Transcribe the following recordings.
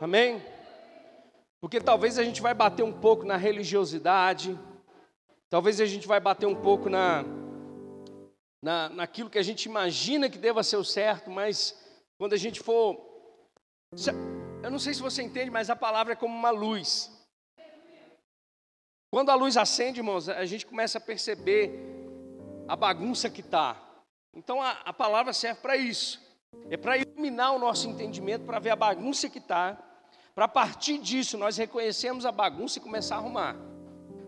Amém? Porque talvez a gente vai bater um pouco na religiosidade, talvez a gente vai bater um pouco na, na, naquilo que a gente imagina que deva ser o certo, mas quando a gente for. Eu não sei se você entende, mas a palavra é como uma luz. Quando a luz acende, irmãos, a gente começa a perceber a bagunça que está. Então a, a palavra serve para isso. É para iluminar o nosso entendimento, para ver a bagunça que está, para partir disso nós reconhecermos a bagunça e começar a arrumar.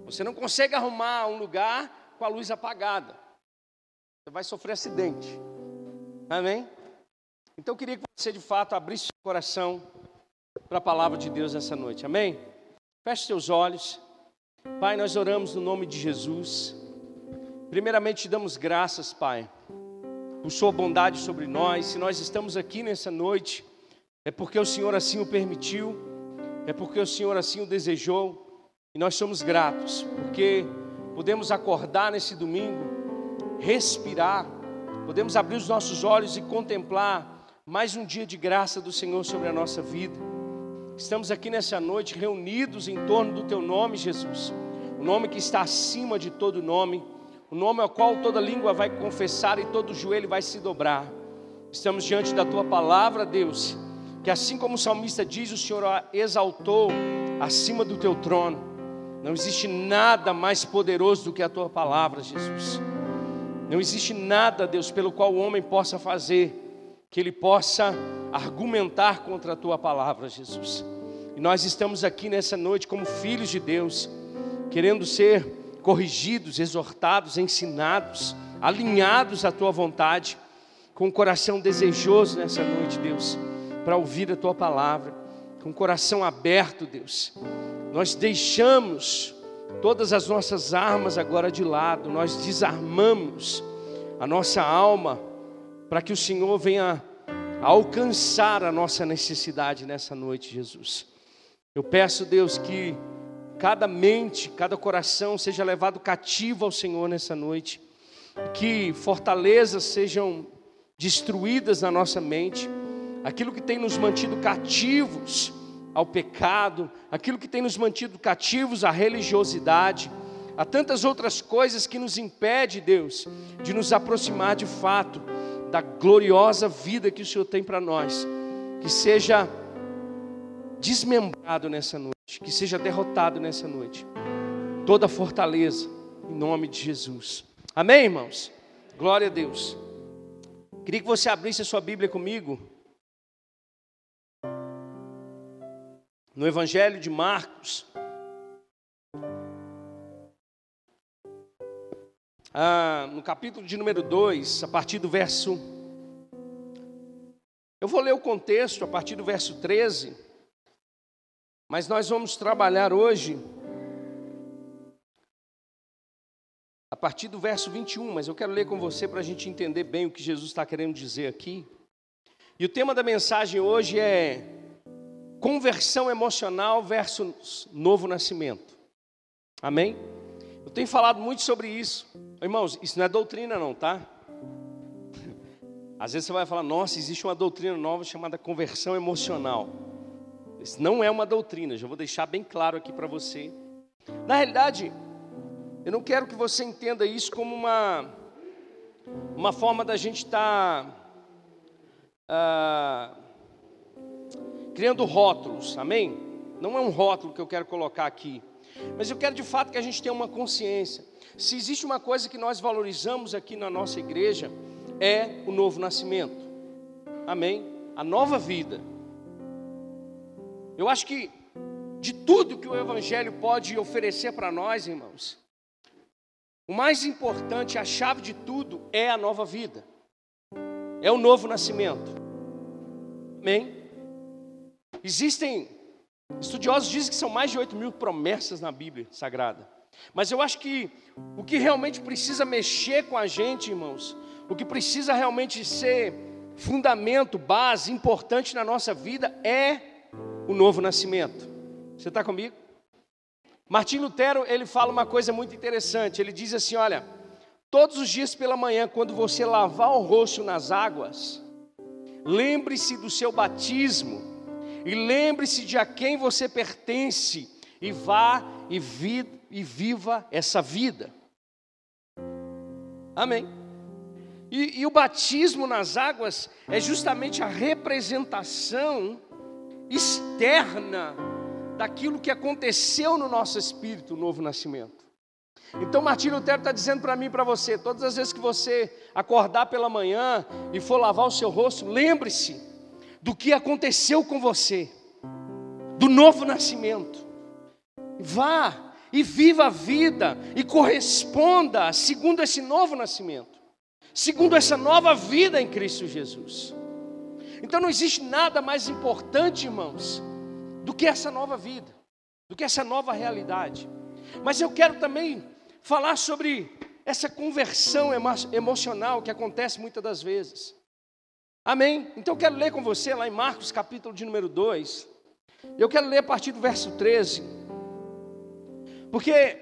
Você não consegue arrumar um lugar com a luz apagada. Você vai sofrer acidente. Amém? Então eu queria que você de fato abrisse seu coração para a palavra de Deus nessa noite. Amém? Feche seus olhos. Pai, nós oramos no nome de Jesus. Primeiramente, te damos graças, Pai, por Sua bondade sobre nós. Se nós estamos aqui nessa noite, é porque o Senhor assim o permitiu, é porque o Senhor assim o desejou, e nós somos gratos, porque podemos acordar nesse domingo, respirar, podemos abrir os nossos olhos e contemplar mais um dia de graça do Senhor sobre a nossa vida. Estamos aqui nessa noite reunidos em torno do teu nome, Jesus. O nome que está acima de todo nome, o nome ao qual toda língua vai confessar e todo joelho vai se dobrar. Estamos diante da tua palavra, Deus, que assim como o salmista diz, o Senhor a exaltou acima do teu trono. Não existe nada mais poderoso do que a tua palavra, Jesus. Não existe nada, Deus, pelo qual o homem possa fazer que ele possa argumentar contra a tua palavra, Jesus. E nós estamos aqui nessa noite como filhos de Deus, querendo ser corrigidos, exortados, ensinados, alinhados à tua vontade, com o coração desejoso nessa noite, Deus, para ouvir a tua palavra, com o coração aberto, Deus. Nós deixamos todas as nossas armas agora de lado, nós desarmamos a nossa alma para que o Senhor venha alcançar a nossa necessidade nessa noite, Jesus. Eu peço, Deus, que cada mente, cada coração seja levado cativo ao Senhor nessa noite, que fortalezas sejam destruídas na nossa mente, aquilo que tem nos mantido cativos ao pecado, aquilo que tem nos mantido cativos à religiosidade, a tantas outras coisas que nos impede, Deus, de nos aproximar de fato da gloriosa vida que o Senhor tem para nós, que seja desmembrado nessa noite, que seja derrotado nessa noite. Toda fortaleza, em nome de Jesus. Amém, irmãos? Glória a Deus. Queria que você abrisse a sua Bíblia comigo. No Evangelho de Marcos, ah, no capítulo de número 2, a partir do verso. Eu vou ler o contexto a partir do verso 13, mas nós vamos trabalhar hoje a partir do verso 21, mas eu quero ler com você para a gente entender bem o que Jesus está querendo dizer aqui. E o tema da mensagem hoje é conversão emocional versus novo nascimento. Amém? Eu tenho falado muito sobre isso. Irmãos, isso não é doutrina não, tá? Às vezes você vai falar, nossa, existe uma doutrina nova chamada conversão emocional. Isso não é uma doutrina, já vou deixar bem claro aqui para você. Na realidade, eu não quero que você entenda isso como uma, uma forma da gente estar tá, ah, criando rótulos, amém? Não é um rótulo que eu quero colocar aqui. Mas eu quero de fato que a gente tenha uma consciência. Se existe uma coisa que nós valorizamos aqui na nossa igreja, é o novo nascimento. Amém? A nova vida. Eu acho que de tudo que o Evangelho pode oferecer para nós, irmãos, o mais importante, a chave de tudo, é a nova vida, é o novo nascimento. Amém? Existem Estudiosos dizem que são mais de 8 mil promessas na Bíblia Sagrada. Mas eu acho que o que realmente precisa mexer com a gente, irmãos, o que precisa realmente ser fundamento, base, importante na nossa vida é o novo nascimento. Você está comigo? Martim Lutero, ele fala uma coisa muito interessante. Ele diz assim: olha, todos os dias pela manhã, quando você lavar o rosto nas águas, lembre-se do seu batismo e lembre-se de a quem você pertence, e vá e, vi, e viva essa vida. Amém. E, e, o batismo nas águas é justamente a representação externa daquilo que aconteceu no nosso espírito, o novo nascimento. Então Martinho Lutero está dizendo para mim e para você, todas as vezes que você acordar pela manhã e for lavar o seu rosto, lembre-se do que aconteceu com você, do novo nascimento. Vá e viva a vida e corresponda segundo esse novo nascimento, segundo essa nova vida em Cristo Jesus. Então não existe nada mais importante, irmãos, do que essa nova vida, do que essa nova realidade. Mas eu quero também falar sobre essa conversão emo emocional que acontece muitas das vezes. Amém? Então eu quero ler com você lá em Marcos capítulo de número 2. Eu quero ler a partir do verso 13. Porque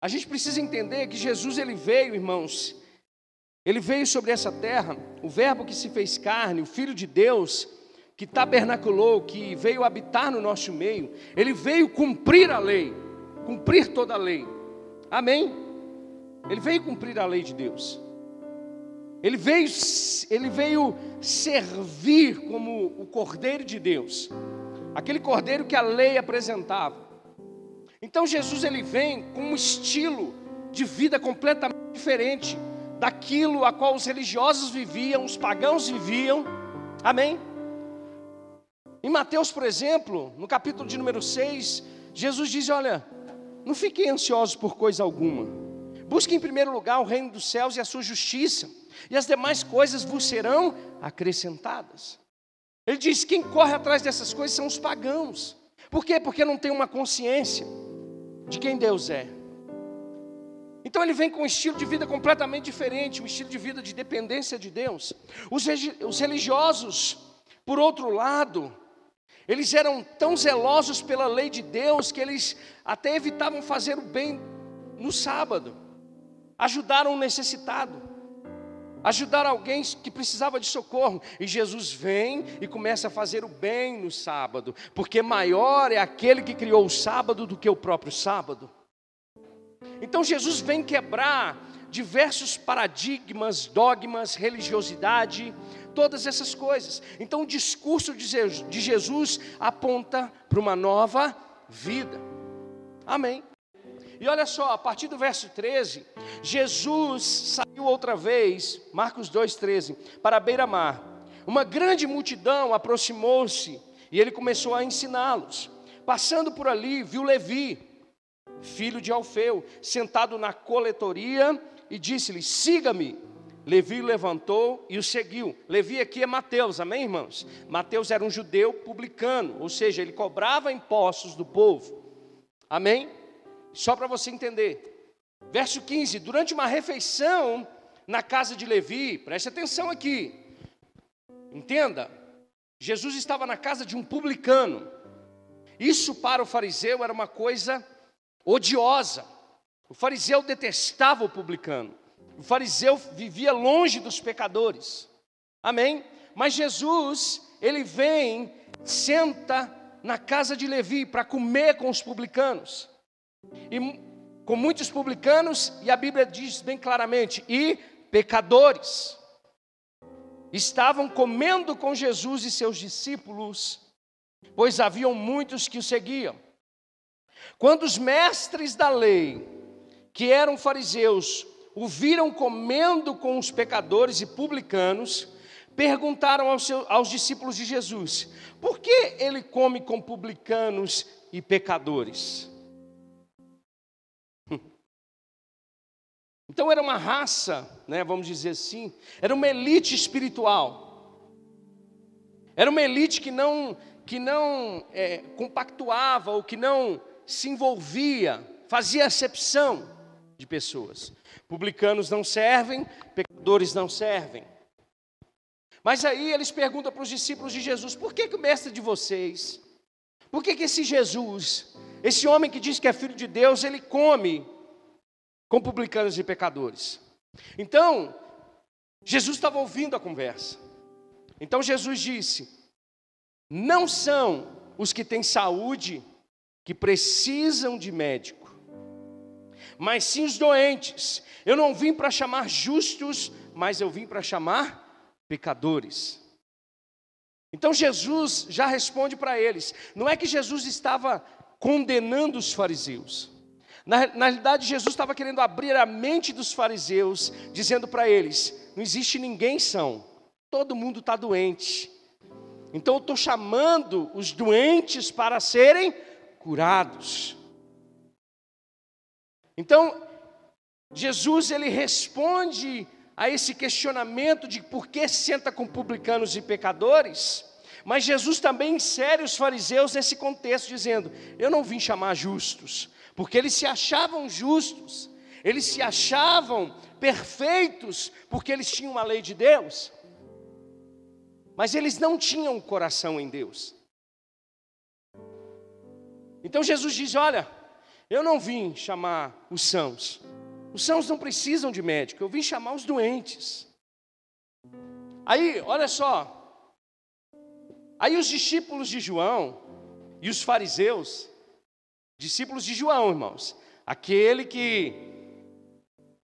a gente precisa entender que Jesus ele veio, irmãos. Ele veio sobre essa terra, o verbo que se fez carne, o filho de Deus, que tabernaculou, que veio habitar no nosso meio. Ele veio cumprir a lei, cumprir toda a lei. Amém? Ele veio cumprir a lei de Deus. Ele veio, ele veio servir como o Cordeiro de Deus, aquele Cordeiro que a lei apresentava. Então Jesus ele vem com um estilo de vida completamente diferente daquilo a qual os religiosos viviam, os pagãos viviam. Amém? Em Mateus, por exemplo, no capítulo de número 6, Jesus diz: Olha, não fiquem ansiosos por coisa alguma. Busque em primeiro lugar o reino dos céus e a sua justiça, e as demais coisas vos serão acrescentadas. Ele diz: quem corre atrás dessas coisas são os pagãos. Por quê? Porque não tem uma consciência de quem Deus é. Então ele vem com um estilo de vida completamente diferente, um estilo de vida de dependência de Deus. Os, os religiosos, por outro lado, eles eram tão zelosos pela lei de Deus que eles até evitavam fazer o bem no sábado. Ajudaram um necessitado. Ajudaram alguém que precisava de socorro. E Jesus vem e começa a fazer o bem no sábado, porque maior é aquele que criou o sábado do que o próprio sábado. Então Jesus vem quebrar diversos paradigmas, dogmas, religiosidade, todas essas coisas. Então, o discurso de Jesus aponta para uma nova vida. Amém. E olha só, a partir do verso 13, Jesus saiu outra vez, Marcos 2,13, para a beira-mar. Uma grande multidão aproximou-se e ele começou a ensiná-los. Passando por ali, viu Levi, filho de Alfeu, sentado na coletoria e disse-lhe: Siga-me. Levi levantou e o seguiu. Levi aqui é Mateus, amém, irmãos? Mateus era um judeu publicano, ou seja, ele cobrava impostos do povo. Amém? Só para você entender. Verso 15: Durante uma refeição na casa de Levi, preste atenção aqui. Entenda, Jesus estava na casa de um publicano. Isso para o fariseu era uma coisa odiosa. O fariseu detestava o publicano. O fariseu vivia longe dos pecadores. Amém? Mas Jesus, ele vem, senta na casa de Levi para comer com os publicanos. E com muitos publicanos, e a Bíblia diz bem claramente, e pecadores. Estavam comendo com Jesus e seus discípulos, pois haviam muitos que o seguiam. Quando os mestres da lei, que eram fariseus, o viram comendo com os pecadores e publicanos, perguntaram aos, seus, aos discípulos de Jesus: por que ele come com publicanos e pecadores? Então era uma raça, né, vamos dizer assim, era uma elite espiritual. Era uma elite que não, que não é, compactuava ou que não se envolvia, fazia acepção de pessoas. Publicanos não servem, pecadores não servem. Mas aí eles perguntam para os discípulos de Jesus: por que, que o mestre de vocês, por que, que esse Jesus, esse homem que diz que é filho de Deus, ele come com publicanos e pecadores? Então, Jesus estava ouvindo a conversa. Então Jesus disse: não são os que têm saúde que precisam de médico, mas sim os doentes. Eu não vim para chamar justos, mas eu vim para chamar pecadores. Então Jesus já responde para eles. Não é que Jesus estava condenando os fariseus. Na, na realidade, Jesus estava querendo abrir a mente dos fariseus, dizendo para eles: não existe ninguém são, todo mundo está doente. Então eu estou chamando os doentes para serem curados. Então, Jesus ele responde a esse questionamento de por que senta com publicanos e pecadores, mas Jesus também insere os fariseus nesse contexto, dizendo: Eu não vim chamar justos, porque eles se achavam justos, eles se achavam perfeitos, porque eles tinham uma lei de Deus, mas eles não tinham um coração em Deus. Então Jesus diz: Olha, eu não vim chamar os sãos, os sãos não precisam de médico, eu vim chamar os doentes. Aí, olha só, aí os discípulos de João e os fariseus, discípulos de João, irmãos, aquele que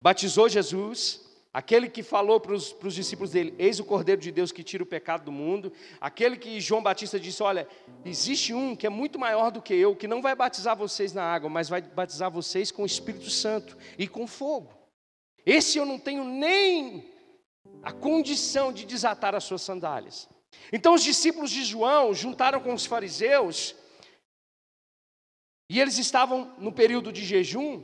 batizou Jesus, aquele que falou para os, discípulos dele: Eis o Cordeiro de Deus que tira o pecado do mundo, aquele que João Batista disse: Olha, existe um que é muito maior do que eu, que não vai batizar vocês na água, mas vai batizar vocês com o Espírito Santo e com fogo. Esse eu não tenho nem a condição de desatar as suas sandálias. Então os discípulos de João juntaram com os fariseus, e eles estavam no período de jejum,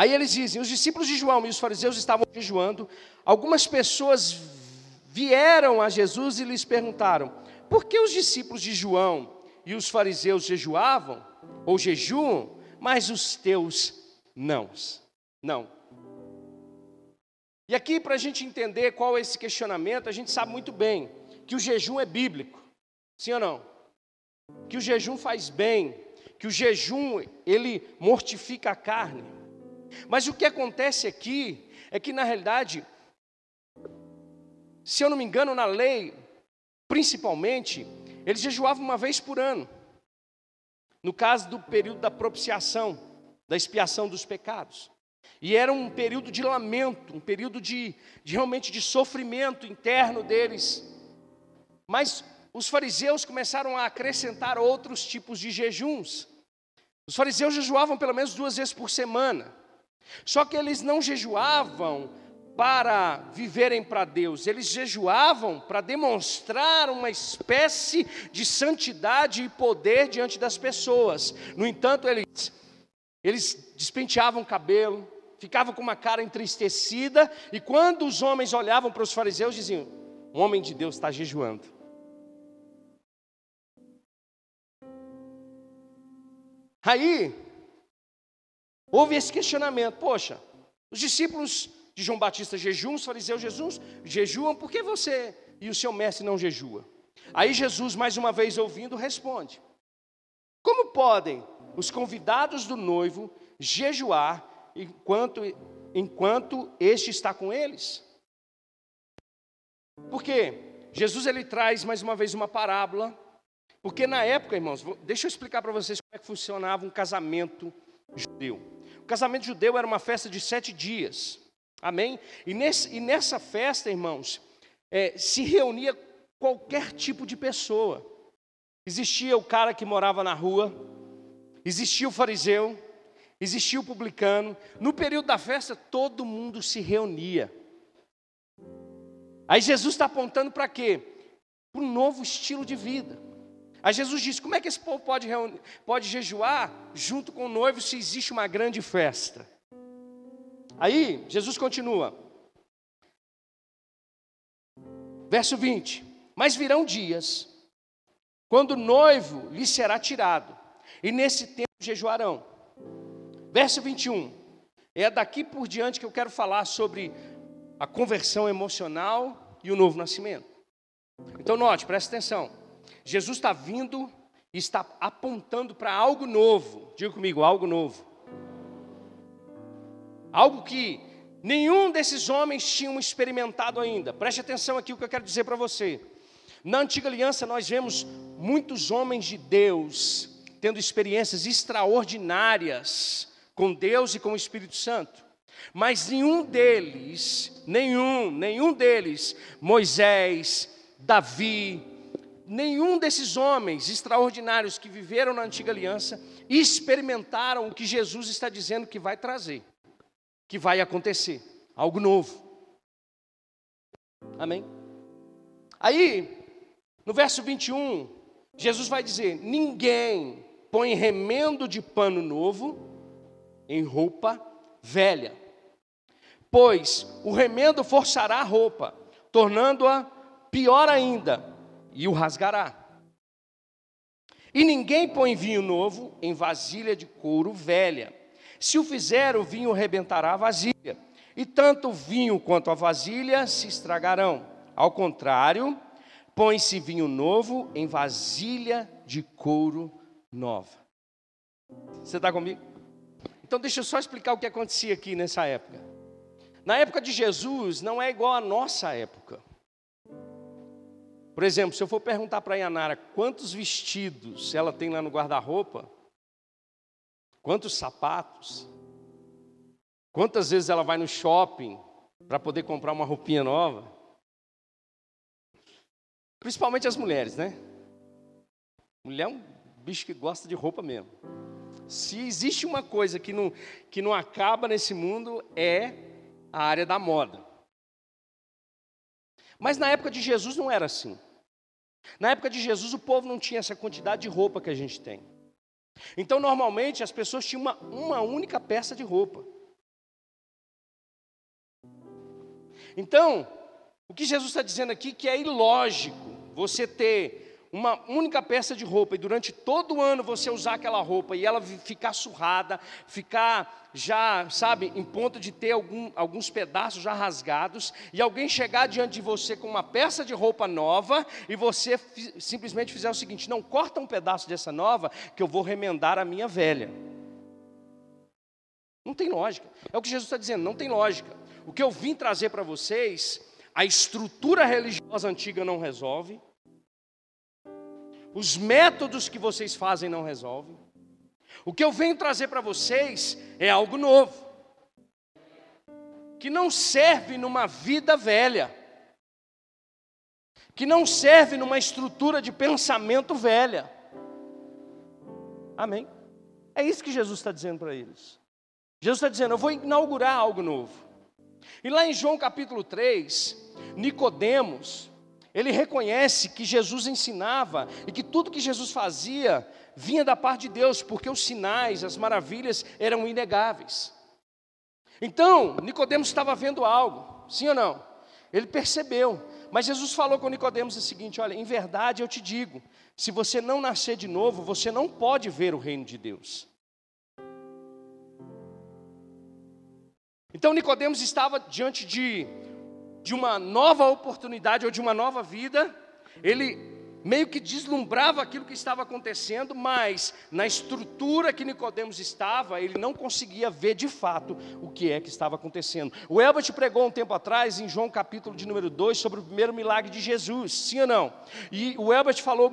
Aí eles dizem: os discípulos de João e os fariseus estavam jejuando. Algumas pessoas vieram a Jesus e lhes perguntaram: por que os discípulos de João e os fariseus jejuavam ou jejuam, mas os teus não? Não. E aqui, para a gente entender qual é esse questionamento, a gente sabe muito bem que o jejum é bíblico, sim ou não? Que o jejum faz bem, que o jejum ele mortifica a carne. Mas o que acontece aqui é que, na realidade, se eu não me engano, na lei, principalmente, eles jejuavam uma vez por ano. No caso do período da propiciação, da expiação dos pecados. E era um período de lamento, um período de, de realmente de sofrimento interno deles. Mas os fariseus começaram a acrescentar outros tipos de jejuns. Os fariseus jejuavam pelo menos duas vezes por semana. Só que eles não jejuavam para viverem para Deus, eles jejuavam para demonstrar uma espécie de santidade e poder diante das pessoas. No entanto, eles, eles despenteavam o cabelo, ficavam com uma cara entristecida, e quando os homens olhavam para os fariseus, diziam: O homem de Deus está jejuando. Aí, Houve esse questionamento: poxa, os discípulos de João Batista jejuam, os fariseus Jesus jejuam, por que você e o seu mestre não jejua? Aí Jesus, mais uma vez ouvindo, responde: Como podem os convidados do noivo jejuar enquanto, enquanto este está com eles? Porque Jesus ele traz mais uma vez uma parábola, porque na época, irmãos, deixa eu explicar para vocês como é que funcionava um casamento judeu casamento judeu era uma festa de sete dias. Amém? E, nesse, e nessa festa, irmãos, é, se reunia qualquer tipo de pessoa. Existia o cara que morava na rua, existia o fariseu, existia o publicano. No período da festa, todo mundo se reunia. Aí Jesus está apontando para quê? Para um novo estilo de vida. Aí Jesus disse: como é que esse povo pode, pode jejuar junto com o noivo se existe uma grande festa? Aí Jesus continua. Verso 20: Mas virão dias, quando o noivo lhe será tirado, e nesse tempo jejuarão. Verso 21. É daqui por diante que eu quero falar sobre a conversão emocional e o novo nascimento. Então, note, preste atenção. Jesus está vindo e está apontando para algo novo. Diga comigo, algo novo. Algo que nenhum desses homens tinham experimentado ainda. Preste atenção aqui o que eu quero dizer para você. Na antiga aliança, nós vemos muitos homens de Deus tendo experiências extraordinárias com Deus e com o Espírito Santo. Mas nenhum deles, nenhum, nenhum deles, Moisés, Davi, nenhum desses homens extraordinários que viveram na antiga aliança experimentaram o que Jesus está dizendo que vai trazer, que vai acontecer, algo novo. Amém? Aí, no verso 21, Jesus vai dizer: Ninguém põe remendo de pano novo em roupa velha, pois o remendo forçará a roupa, tornando-a pior ainda, e o rasgará. E ninguém põe vinho novo em vasilha de couro velha. Se o fizer, o vinho rebentará a vasilha, e tanto o vinho quanto a vasilha se estragarão. Ao contrário, põe-se vinho novo em vasilha de couro nova. Você está comigo? Então, deixa eu só explicar o que acontecia aqui nessa época. Na época de Jesus, não é igual à nossa época. Por exemplo, se eu for perguntar para a Yanara quantos vestidos ela tem lá no guarda-roupa, quantos sapatos, quantas vezes ela vai no shopping para poder comprar uma roupinha nova, principalmente as mulheres, né? Mulher é um bicho que gosta de roupa mesmo. Se existe uma coisa que não, que não acaba nesse mundo, é a área da moda. Mas na época de Jesus não era assim. Na época de Jesus, o povo não tinha essa quantidade de roupa que a gente tem. Então, normalmente, as pessoas tinham uma, uma única peça de roupa. Então, o que Jesus está dizendo aqui é que é ilógico você ter uma única peça de roupa e durante todo o ano você usar aquela roupa e ela ficar surrada, ficar já, sabe, em ponto de ter algum, alguns pedaços já rasgados, e alguém chegar diante de você com uma peça de roupa nova e você simplesmente fizer o seguinte: não, corta um pedaço dessa nova que eu vou remendar a minha velha. Não tem lógica. É o que Jesus está dizendo, não tem lógica. O que eu vim trazer para vocês, a estrutura religiosa antiga não resolve, os métodos que vocês fazem não resolvem. O que eu venho trazer para vocês é algo novo, que não serve numa vida velha, que não serve numa estrutura de pensamento velha. Amém? É isso que Jesus está dizendo para eles. Jesus está dizendo: Eu vou inaugurar algo novo. E lá em João capítulo 3, Nicodemos, ele reconhece que Jesus ensinava e que tudo que Jesus fazia vinha da parte de Deus, porque os sinais, as maravilhas eram inegáveis. Então, Nicodemos estava vendo algo, sim ou não? Ele percebeu, mas Jesus falou com Nicodemos o seguinte: olha, em verdade eu te digo, se você não nascer de novo, você não pode ver o reino de Deus. Então Nicodemos estava diante de de uma nova oportunidade ou de uma nova vida, ele meio que deslumbrava aquilo que estava acontecendo, mas na estrutura que Nicodemos estava, ele não conseguia ver de fato o que é que estava acontecendo. O Elbert pregou um tempo atrás, em João capítulo de número 2, sobre o primeiro milagre de Jesus, sim ou não? E o Elbert falou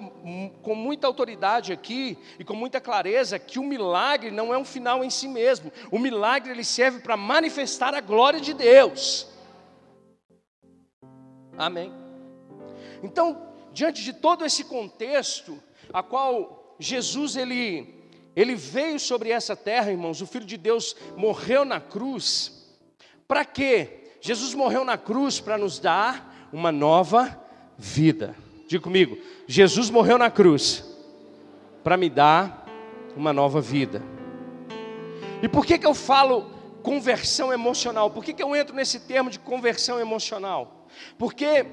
com muita autoridade aqui e com muita clareza que o milagre não é um final em si mesmo. O milagre ele serve para manifestar a glória de Deus. Amém. Então, diante de todo esse contexto, a qual Jesus ele ele veio sobre essa terra, irmãos, o filho de Deus morreu na cruz. Para quê? Jesus morreu na cruz para nos dar uma nova vida. Diga comigo, Jesus morreu na cruz para me dar uma nova vida. E por que que eu falo conversão emocional? Por que que eu entro nesse termo de conversão emocional? Porque,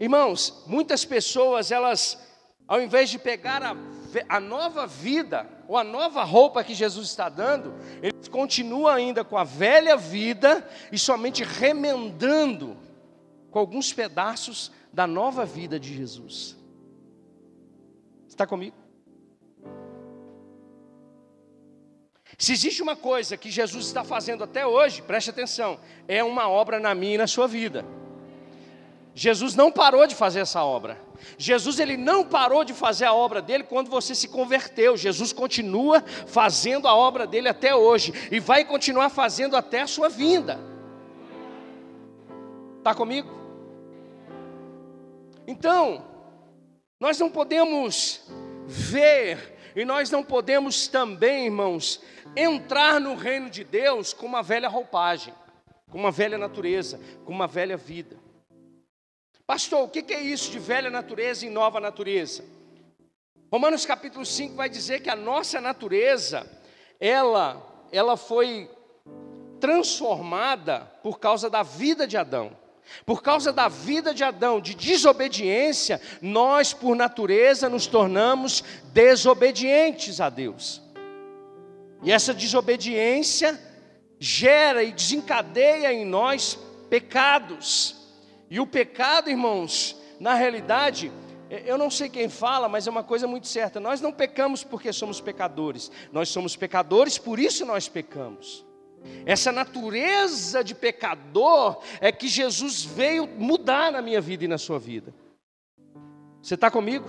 irmãos, muitas pessoas, elas, ao invés de pegar a, a nova vida, ou a nova roupa que Jesus está dando, eles continuam ainda com a velha vida e somente remendando com alguns pedaços da nova vida de Jesus. Está comigo? Se existe uma coisa que Jesus está fazendo até hoje, preste atenção, é uma obra na minha e na sua vida. Jesus não parou de fazer essa obra. Jesus ele não parou de fazer a obra dele quando você se converteu. Jesus continua fazendo a obra dele até hoje e vai continuar fazendo até a sua vinda. Está comigo? Então, nós não podemos ver e nós não podemos também, irmãos, entrar no reino de Deus com uma velha roupagem, com uma velha natureza, com uma velha vida. Pastor, o que é isso de velha natureza e nova natureza? Romanos capítulo 5 vai dizer que a nossa natureza, ela, ela foi transformada por causa da vida de Adão. Por causa da vida de Adão, de desobediência, nós, por natureza, nos tornamos desobedientes a Deus. E essa desobediência gera e desencadeia em nós pecados. E o pecado, irmãos, na realidade, eu não sei quem fala, mas é uma coisa muito certa. Nós não pecamos porque somos pecadores. Nós somos pecadores, por isso nós pecamos. Essa natureza de pecador é que Jesus veio mudar na minha vida e na sua vida. Você está comigo?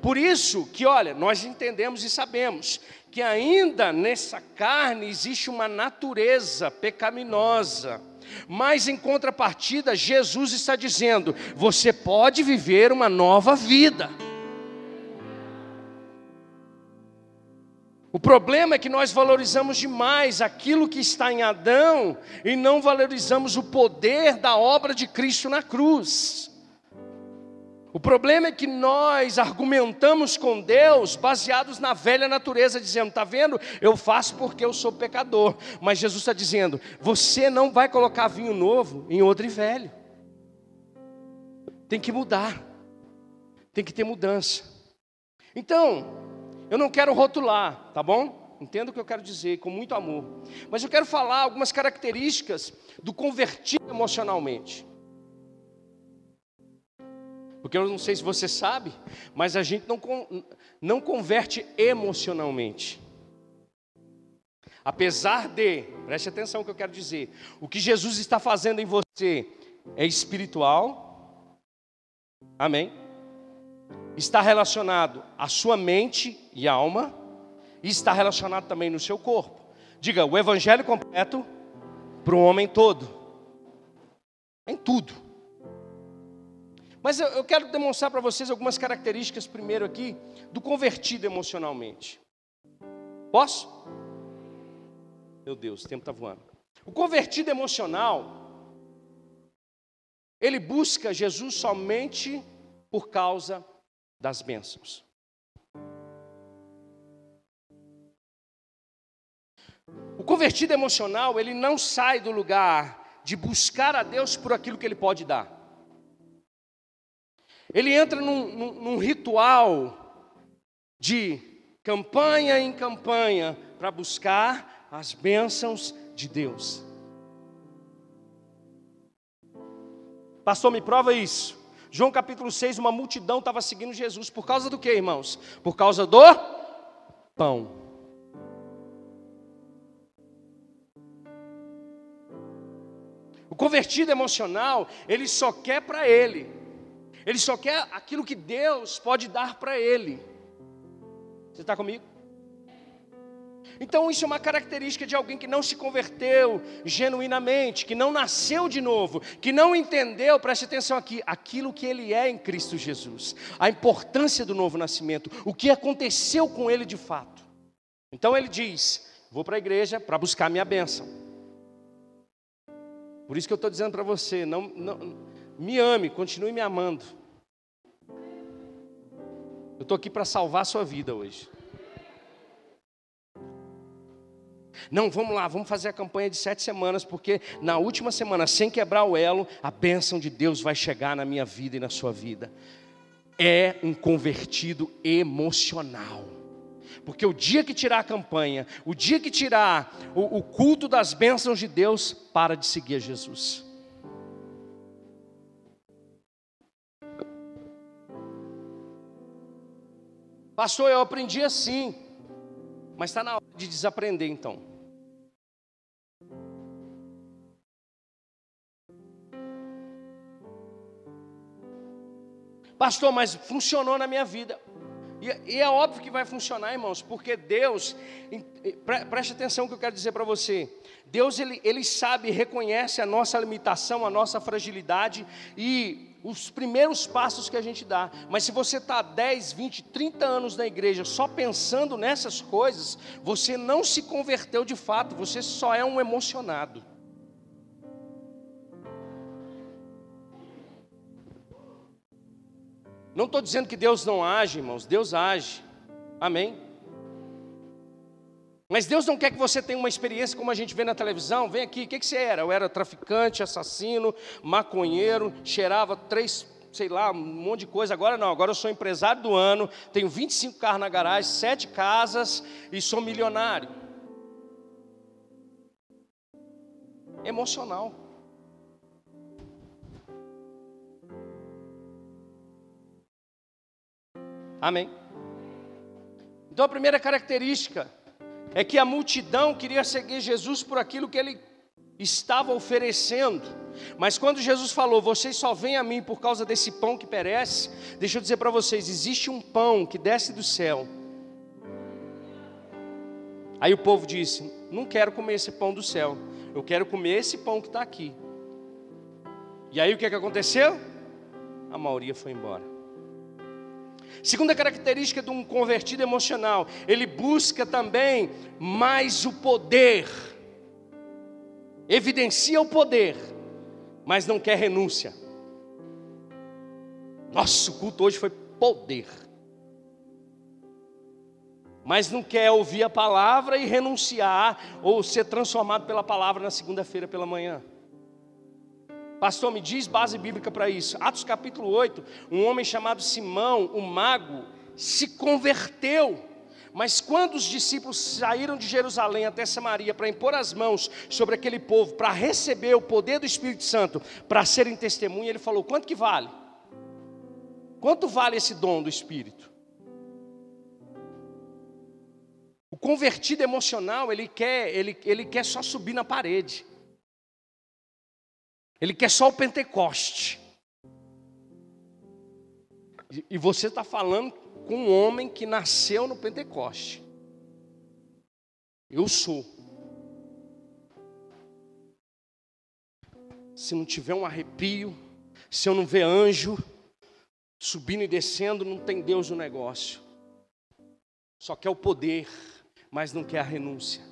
Por isso que, olha, nós entendemos e sabemos que ainda nessa carne existe uma natureza pecaminosa. Mas em contrapartida, Jesus está dizendo: você pode viver uma nova vida. O problema é que nós valorizamos demais aquilo que está em Adão e não valorizamos o poder da obra de Cristo na cruz. O problema é que nós argumentamos com Deus baseados na velha natureza, dizendo: está vendo, eu faço porque eu sou pecador. Mas Jesus está dizendo: você não vai colocar vinho novo em outro velho. Tem que mudar, tem que ter mudança. Então, eu não quero rotular, tá bom? Entendo o que eu quero dizer, com muito amor. Mas eu quero falar algumas características do convertido emocionalmente. Porque eu não sei se você sabe, mas a gente não, não converte emocionalmente. Apesar de, preste atenção no que eu quero dizer, o que Jesus está fazendo em você é espiritual, amém? está relacionado à sua mente e alma, e está relacionado também no seu corpo. Diga, o evangelho completo para o homem todo, em tudo. Mas eu, eu quero demonstrar para vocês algumas características, primeiro aqui, do convertido emocionalmente. Posso? Meu Deus, o tempo está voando. O convertido emocional, ele busca Jesus somente por causa das bênçãos. O convertido emocional, ele não sai do lugar de buscar a Deus por aquilo que ele pode dar. Ele entra num, num, num ritual de campanha em campanha para buscar as bênçãos de Deus. Pastor, me prova isso. João capítulo 6, uma multidão estava seguindo Jesus. Por causa do que, irmãos? Por causa do pão. O convertido emocional, ele só quer para ele. Ele só quer aquilo que Deus pode dar para ele. Você está comigo? Então, isso é uma característica de alguém que não se converteu genuinamente, que não nasceu de novo, que não entendeu, preste atenção aqui, aquilo que ele é em Cristo Jesus, a importância do novo nascimento, o que aconteceu com ele de fato. Então, ele diz: Vou para a igreja para buscar minha bênção. Por isso que eu estou dizendo para você: não, não, me ame, continue me amando. Eu estou aqui para salvar a sua vida hoje. Não, vamos lá, vamos fazer a campanha de sete semanas, porque na última semana, sem quebrar o elo, a bênção de Deus vai chegar na minha vida e na sua vida. É um convertido emocional. Porque o dia que tirar a campanha, o dia que tirar o, o culto das bênçãos de Deus, para de seguir Jesus. Pastor, eu aprendi assim. Mas está na hora de desaprender então. Pastor, mas funcionou na minha vida. E, e é óbvio que vai funcionar, irmãos, porque Deus, pre, preste atenção que eu quero dizer para você. Deus, ele, ele sabe, reconhece a nossa limitação, a nossa fragilidade e os primeiros passos que a gente dá. Mas se você está 10, 20, 30 anos na igreja só pensando nessas coisas, você não se converteu de fato, você só é um emocionado. Não estou dizendo que Deus não age, irmãos, Deus age. Amém? Mas Deus não quer que você tenha uma experiência como a gente vê na televisão. Vem aqui, o que, que você era? Eu era traficante, assassino, maconheiro, cheirava três, sei lá, um monte de coisa. Agora não, agora eu sou empresário do ano, tenho 25 carros na garagem, sete casas e sou milionário. Emocional. Amém? Então a primeira característica é que a multidão queria seguir Jesus por aquilo que ele estava oferecendo. Mas quando Jesus falou, vocês só vêm a mim por causa desse pão que perece, deixa eu dizer para vocês: existe um pão que desce do céu. Aí o povo disse: Não quero comer esse pão do céu, eu quero comer esse pão que está aqui. E aí o que, que aconteceu? A maioria foi embora. Segunda característica de um convertido emocional, ele busca também mais o poder. Evidencia o poder, mas não quer renúncia. Nosso culto hoje foi poder. Mas não quer ouvir a palavra e renunciar ou ser transformado pela palavra na segunda-feira pela manhã. Pastor, me diz base bíblica para isso. Atos capítulo 8, um homem chamado Simão, o mago, se converteu. Mas quando os discípulos saíram de Jerusalém até Samaria para impor as mãos sobre aquele povo, para receber o poder do Espírito Santo, para serem testemunha, ele falou: quanto que vale? Quanto vale esse dom do Espírito? O convertido emocional, ele quer, ele, ele quer só subir na parede. Ele quer só o Pentecoste. E você está falando com um homem que nasceu no Pentecoste. Eu sou. Se não tiver um arrepio, se eu não ver anjo subindo e descendo, não tem Deus no negócio. Só quer o poder, mas não quer a renúncia.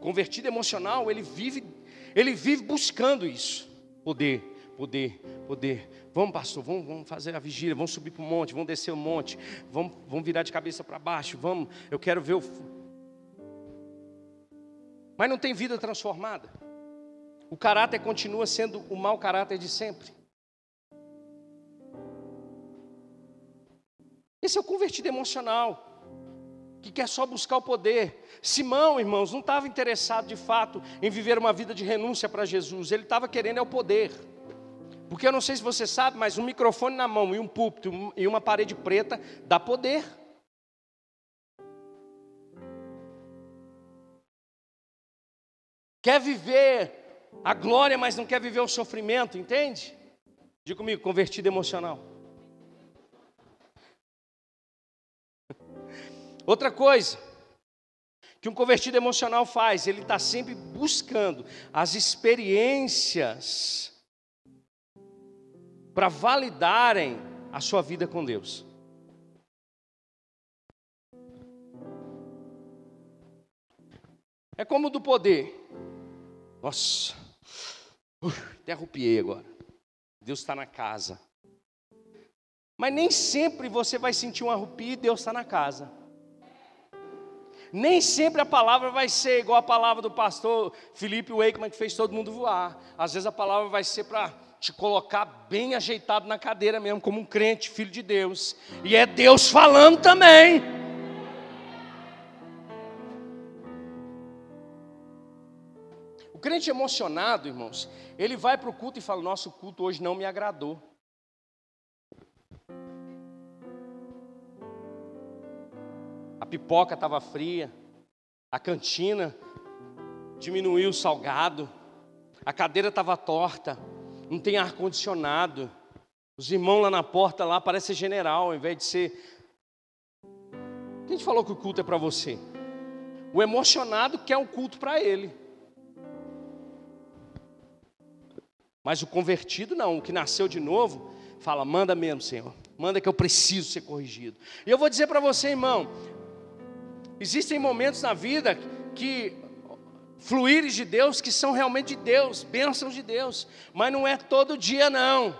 Convertido emocional, ele vive ele vive buscando isso. Poder, poder, poder. Vamos, pastor, vamos, vamos fazer a vigília, vamos subir para o monte, vamos descer o monte, vamos, vamos virar de cabeça para baixo, vamos, eu quero ver o. Mas não tem vida transformada. O caráter continua sendo o mau caráter de sempre. Esse é o convertido emocional que quer só buscar o poder. Simão, irmãos, não estava interessado de fato em viver uma vida de renúncia para Jesus, ele estava querendo é o poder. Porque eu não sei se você sabe, mas um microfone na mão e um púlpito e uma parede preta dá poder. Quer viver a glória, mas não quer viver o sofrimento, entende? Diga comigo, convertido emocional. Outra coisa que um convertido emocional faz, ele está sempre buscando as experiências para validarem a sua vida com Deus. É como do poder. Nossa, até arrupiei agora. Deus está na casa. Mas nem sempre você vai sentir um arrupio e Deus está na casa nem sempre a palavra vai ser igual a palavra do pastor Felipe Wakeman, que fez todo mundo voar. Às vezes a palavra vai ser para te colocar bem ajeitado na cadeira mesmo, como um crente, filho de Deus. E é Deus falando também. O crente emocionado, irmãos, ele vai para o culto e fala: Nosso culto hoje não me agradou. Pipoca estava fria, a cantina diminuiu o salgado, a cadeira estava torta, não tem ar-condicionado, Os irmãos lá na porta lá parece general, ao invés de ser. Quem te falou que o culto é para você? O emocionado quer o culto para ele. Mas o convertido não, o que nasceu de novo, fala: manda mesmo, Senhor, manda que eu preciso ser corrigido. E eu vou dizer para você, irmão, existem momentos na vida que fluires de Deus que são realmente de Deus, bênçãos de Deus, mas não é todo dia não.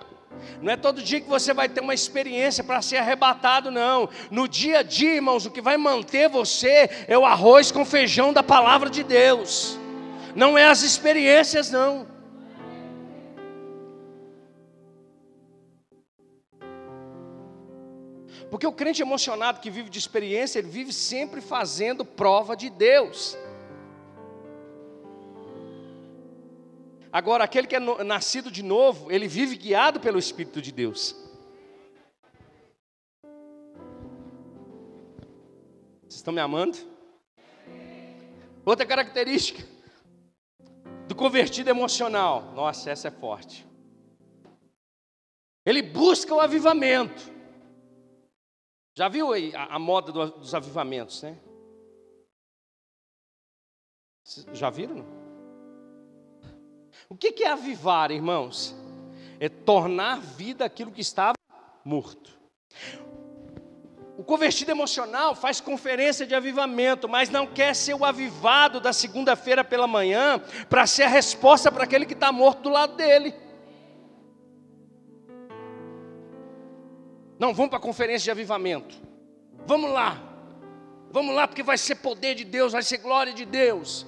Não é todo dia que você vai ter uma experiência para ser arrebatado, não. No dia a dia, irmãos, o que vai manter você é o arroz com feijão da palavra de Deus. Não é as experiências, não. Porque o crente emocionado que vive de experiência, ele vive sempre fazendo prova de Deus. Agora, aquele que é nascido de novo, ele vive guiado pelo Espírito de Deus. Vocês estão me amando? Outra característica do convertido emocional. Nossa, essa é forte. Ele busca o avivamento. Já viu aí a, a moda do, dos avivamentos, né? Já viram? O que é avivar, irmãos? É tornar vida aquilo que estava morto. O convertido emocional faz conferência de avivamento, mas não quer ser o avivado da segunda-feira pela manhã para ser a resposta para aquele que está morto do lado dele. Não, vamos para a conferência de avivamento. Vamos lá. Vamos lá, porque vai ser poder de Deus, vai ser glória de Deus.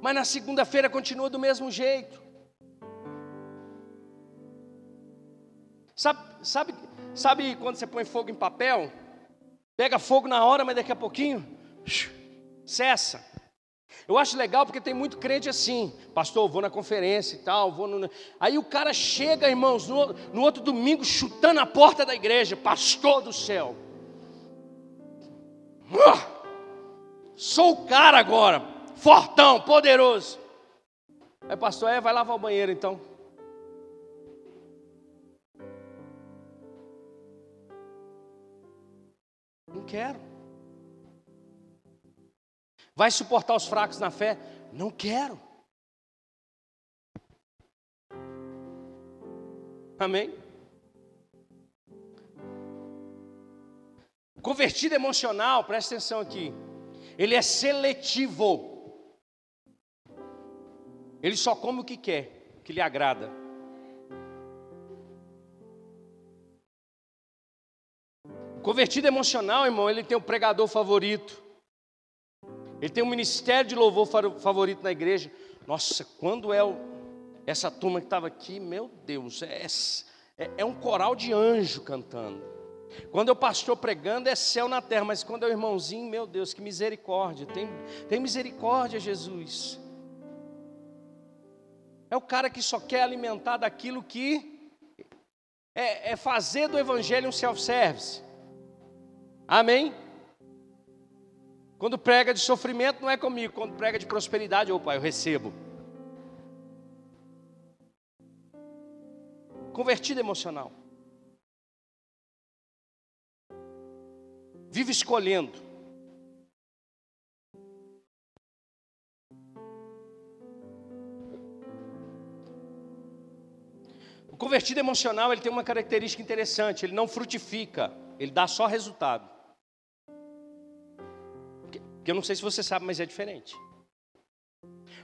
Mas na segunda-feira continua do mesmo jeito. Sabe, sabe, sabe quando você põe fogo em papel? Pega fogo na hora, mas daqui a pouquinho cessa. Eu acho legal porque tem muito crente assim, pastor, vou na conferência e tal, vou no... Aí o cara chega, irmãos, no, no outro domingo, chutando a porta da igreja, pastor do céu. Ah, sou o cara agora, fortão, poderoso. Aí, pastor, é, vai lavar o banheiro então. Não quero. Vai suportar os fracos na fé? Não quero. Amém? Convertido emocional, presta atenção aqui. Ele é seletivo. Ele só come o que quer, o que lhe agrada. Convertido emocional, irmão, ele tem o pregador favorito. Ele tem um ministério de louvor favorito na igreja. Nossa, quando é o, essa turma que estava aqui, meu Deus, é, é, é, um coral de anjo cantando. Quando é o pastor pregando, é céu na terra, mas quando é o irmãozinho, meu Deus, que misericórdia, tem, tem misericórdia, Jesus. É o cara que só quer alimentar daquilo que é, é fazer do evangelho um self-service. Amém? Quando prega de sofrimento, não é comigo. Quando prega de prosperidade, opa, eu recebo. Convertido emocional. Vive escolhendo. O convertido emocional ele tem uma característica interessante, ele não frutifica, ele dá só resultado. Porque eu não sei se você sabe, mas é diferente.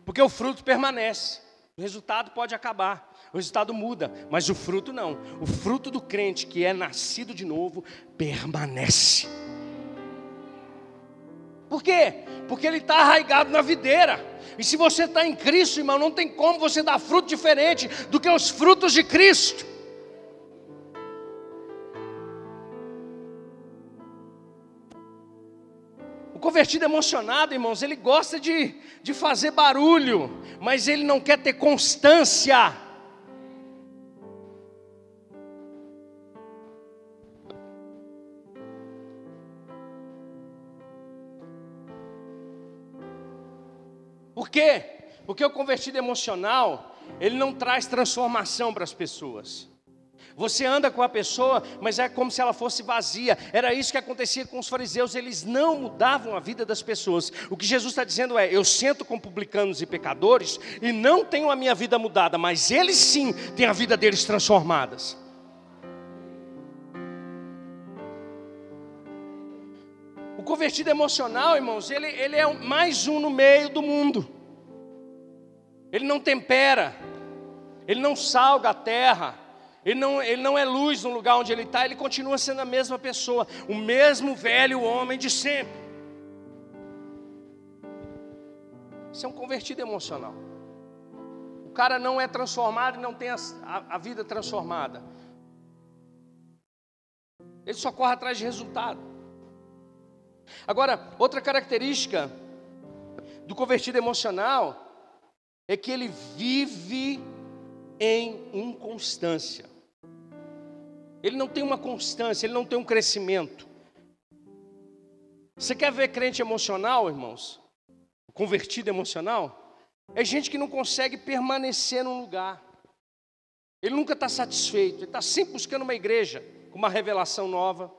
Porque o fruto permanece. O resultado pode acabar, o resultado muda, mas o fruto não. O fruto do crente que é nascido de novo permanece. Por quê? Porque ele está arraigado na videira. E se você está em Cristo, irmão, não tem como você dar fruto diferente do que os frutos de Cristo. Convertido emocionado, irmãos, ele gosta de, de fazer barulho, mas ele não quer ter constância. Por quê? Porque o convertido emocional, ele não traz transformação para as pessoas. Você anda com a pessoa, mas é como se ela fosse vazia. Era isso que acontecia com os fariseus, eles não mudavam a vida das pessoas. O que Jesus está dizendo é: eu sento com publicanos e pecadores e não tenho a minha vida mudada, mas eles sim têm a vida deles transformadas. O convertido emocional, irmãos, ele, ele é mais um no meio do mundo. Ele não tempera, ele não salga a terra, ele não, ele não é luz no lugar onde ele está, ele continua sendo a mesma pessoa, o mesmo velho homem de sempre. Isso é um convertido emocional. O cara não é transformado e não tem a, a, a vida transformada. Ele só corre atrás de resultado. Agora, outra característica do convertido emocional é que ele vive em inconstância. Ele não tem uma constância, ele não tem um crescimento. Você quer ver crente emocional, irmãos? Convertido emocional? É gente que não consegue permanecer num lugar. Ele nunca está satisfeito, ele está sempre buscando uma igreja com uma revelação nova.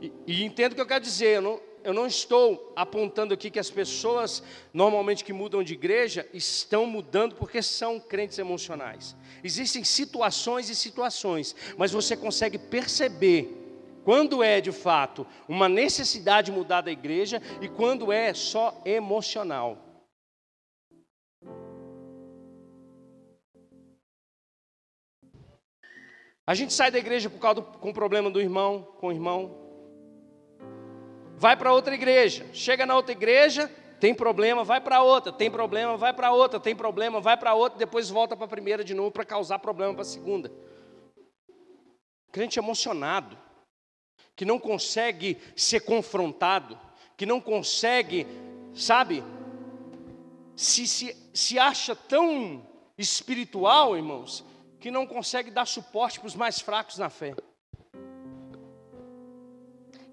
E, e entendo o que eu quero dizer, eu não, eu não estou apontando aqui que as pessoas normalmente que mudam de igreja estão mudando porque são crentes emocionais. Existem situações e situações, mas você consegue perceber quando é de fato uma necessidade de mudar da igreja e quando é só emocional. A gente sai da igreja por causa do, com o problema do irmão, com o irmão, vai para outra igreja. Chega na outra igreja, tem problema, vai para outra, tem problema, vai para outra, tem problema, vai para outra, depois volta para a primeira de novo para causar problema para a segunda. Crente emocionado, que não consegue ser confrontado, que não consegue, sabe, se, se, se acha tão espiritual, irmãos, que não consegue dar suporte para os mais fracos na fé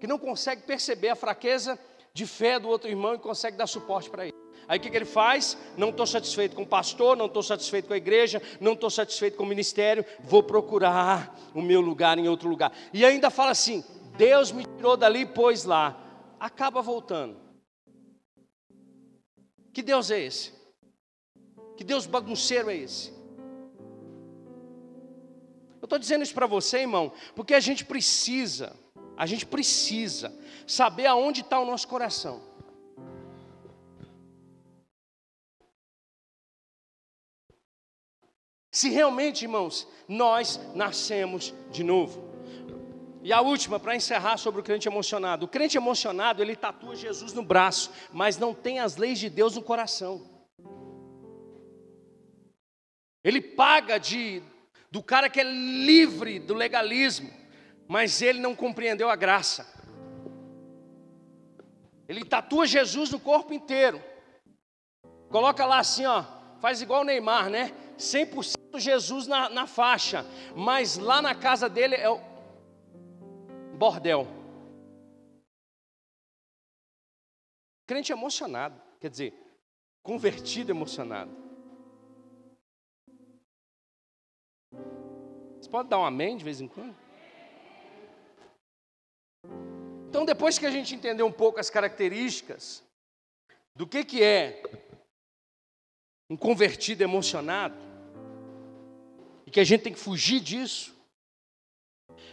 que não consegue perceber a fraqueza de fé do outro irmão e consegue dar suporte para ele. Aí o que, que, ele faz? Não estou satisfeito com o pastor, não estou satisfeito com a igreja, não estou satisfeito com o ministério, vou procurar o meu lugar em outro lugar. E ainda fala assim: Deus me tirou dali pôs lá. Acaba voltando. Que Deus é esse? Que Deus bagunceiro é esse? Eu estou dizendo isso para você, irmão, porque a gente precisa a gente precisa saber aonde está o nosso coração. Se realmente, irmãos, nós nascemos de novo. E a última, para encerrar sobre o crente emocionado. O crente emocionado, ele tatua Jesus no braço, mas não tem as leis de Deus no coração. Ele paga de do cara que é livre do legalismo mas ele não compreendeu a graça. Ele tatua Jesus no corpo inteiro. Coloca lá assim, ó, faz igual o Neymar, né? 100% Jesus na, na faixa, mas lá na casa dele é o bordel. Crente emocionado, quer dizer, convertido emocionado. Você pode dar um amém de vez em quando? Então, depois que a gente entender um pouco as características do que, que é um convertido emocionado, e que a gente tem que fugir disso,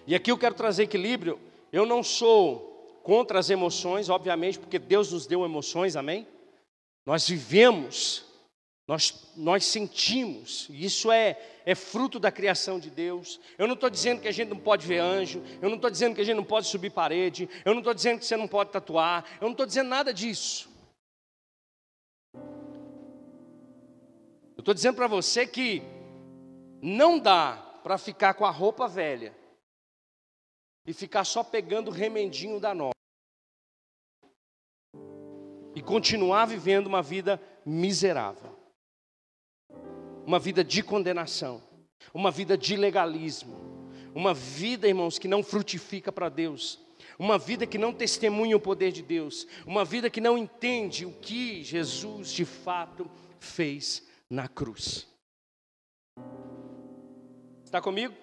e aqui eu quero trazer equilíbrio. Eu não sou contra as emoções, obviamente, porque Deus nos deu emoções, amém? Nós vivemos nós, nós sentimos, isso é, é fruto da criação de Deus. Eu não estou dizendo que a gente não pode ver anjo, eu não estou dizendo que a gente não pode subir parede, eu não estou dizendo que você não pode tatuar, eu não estou dizendo nada disso. Eu estou dizendo para você que não dá para ficar com a roupa velha e ficar só pegando o remendinho da nova e continuar vivendo uma vida miserável uma vida de condenação, uma vida de legalismo, uma vida, irmãos, que não frutifica para Deus, uma vida que não testemunha o poder de Deus, uma vida que não entende o que Jesus de fato fez na cruz. Está comigo?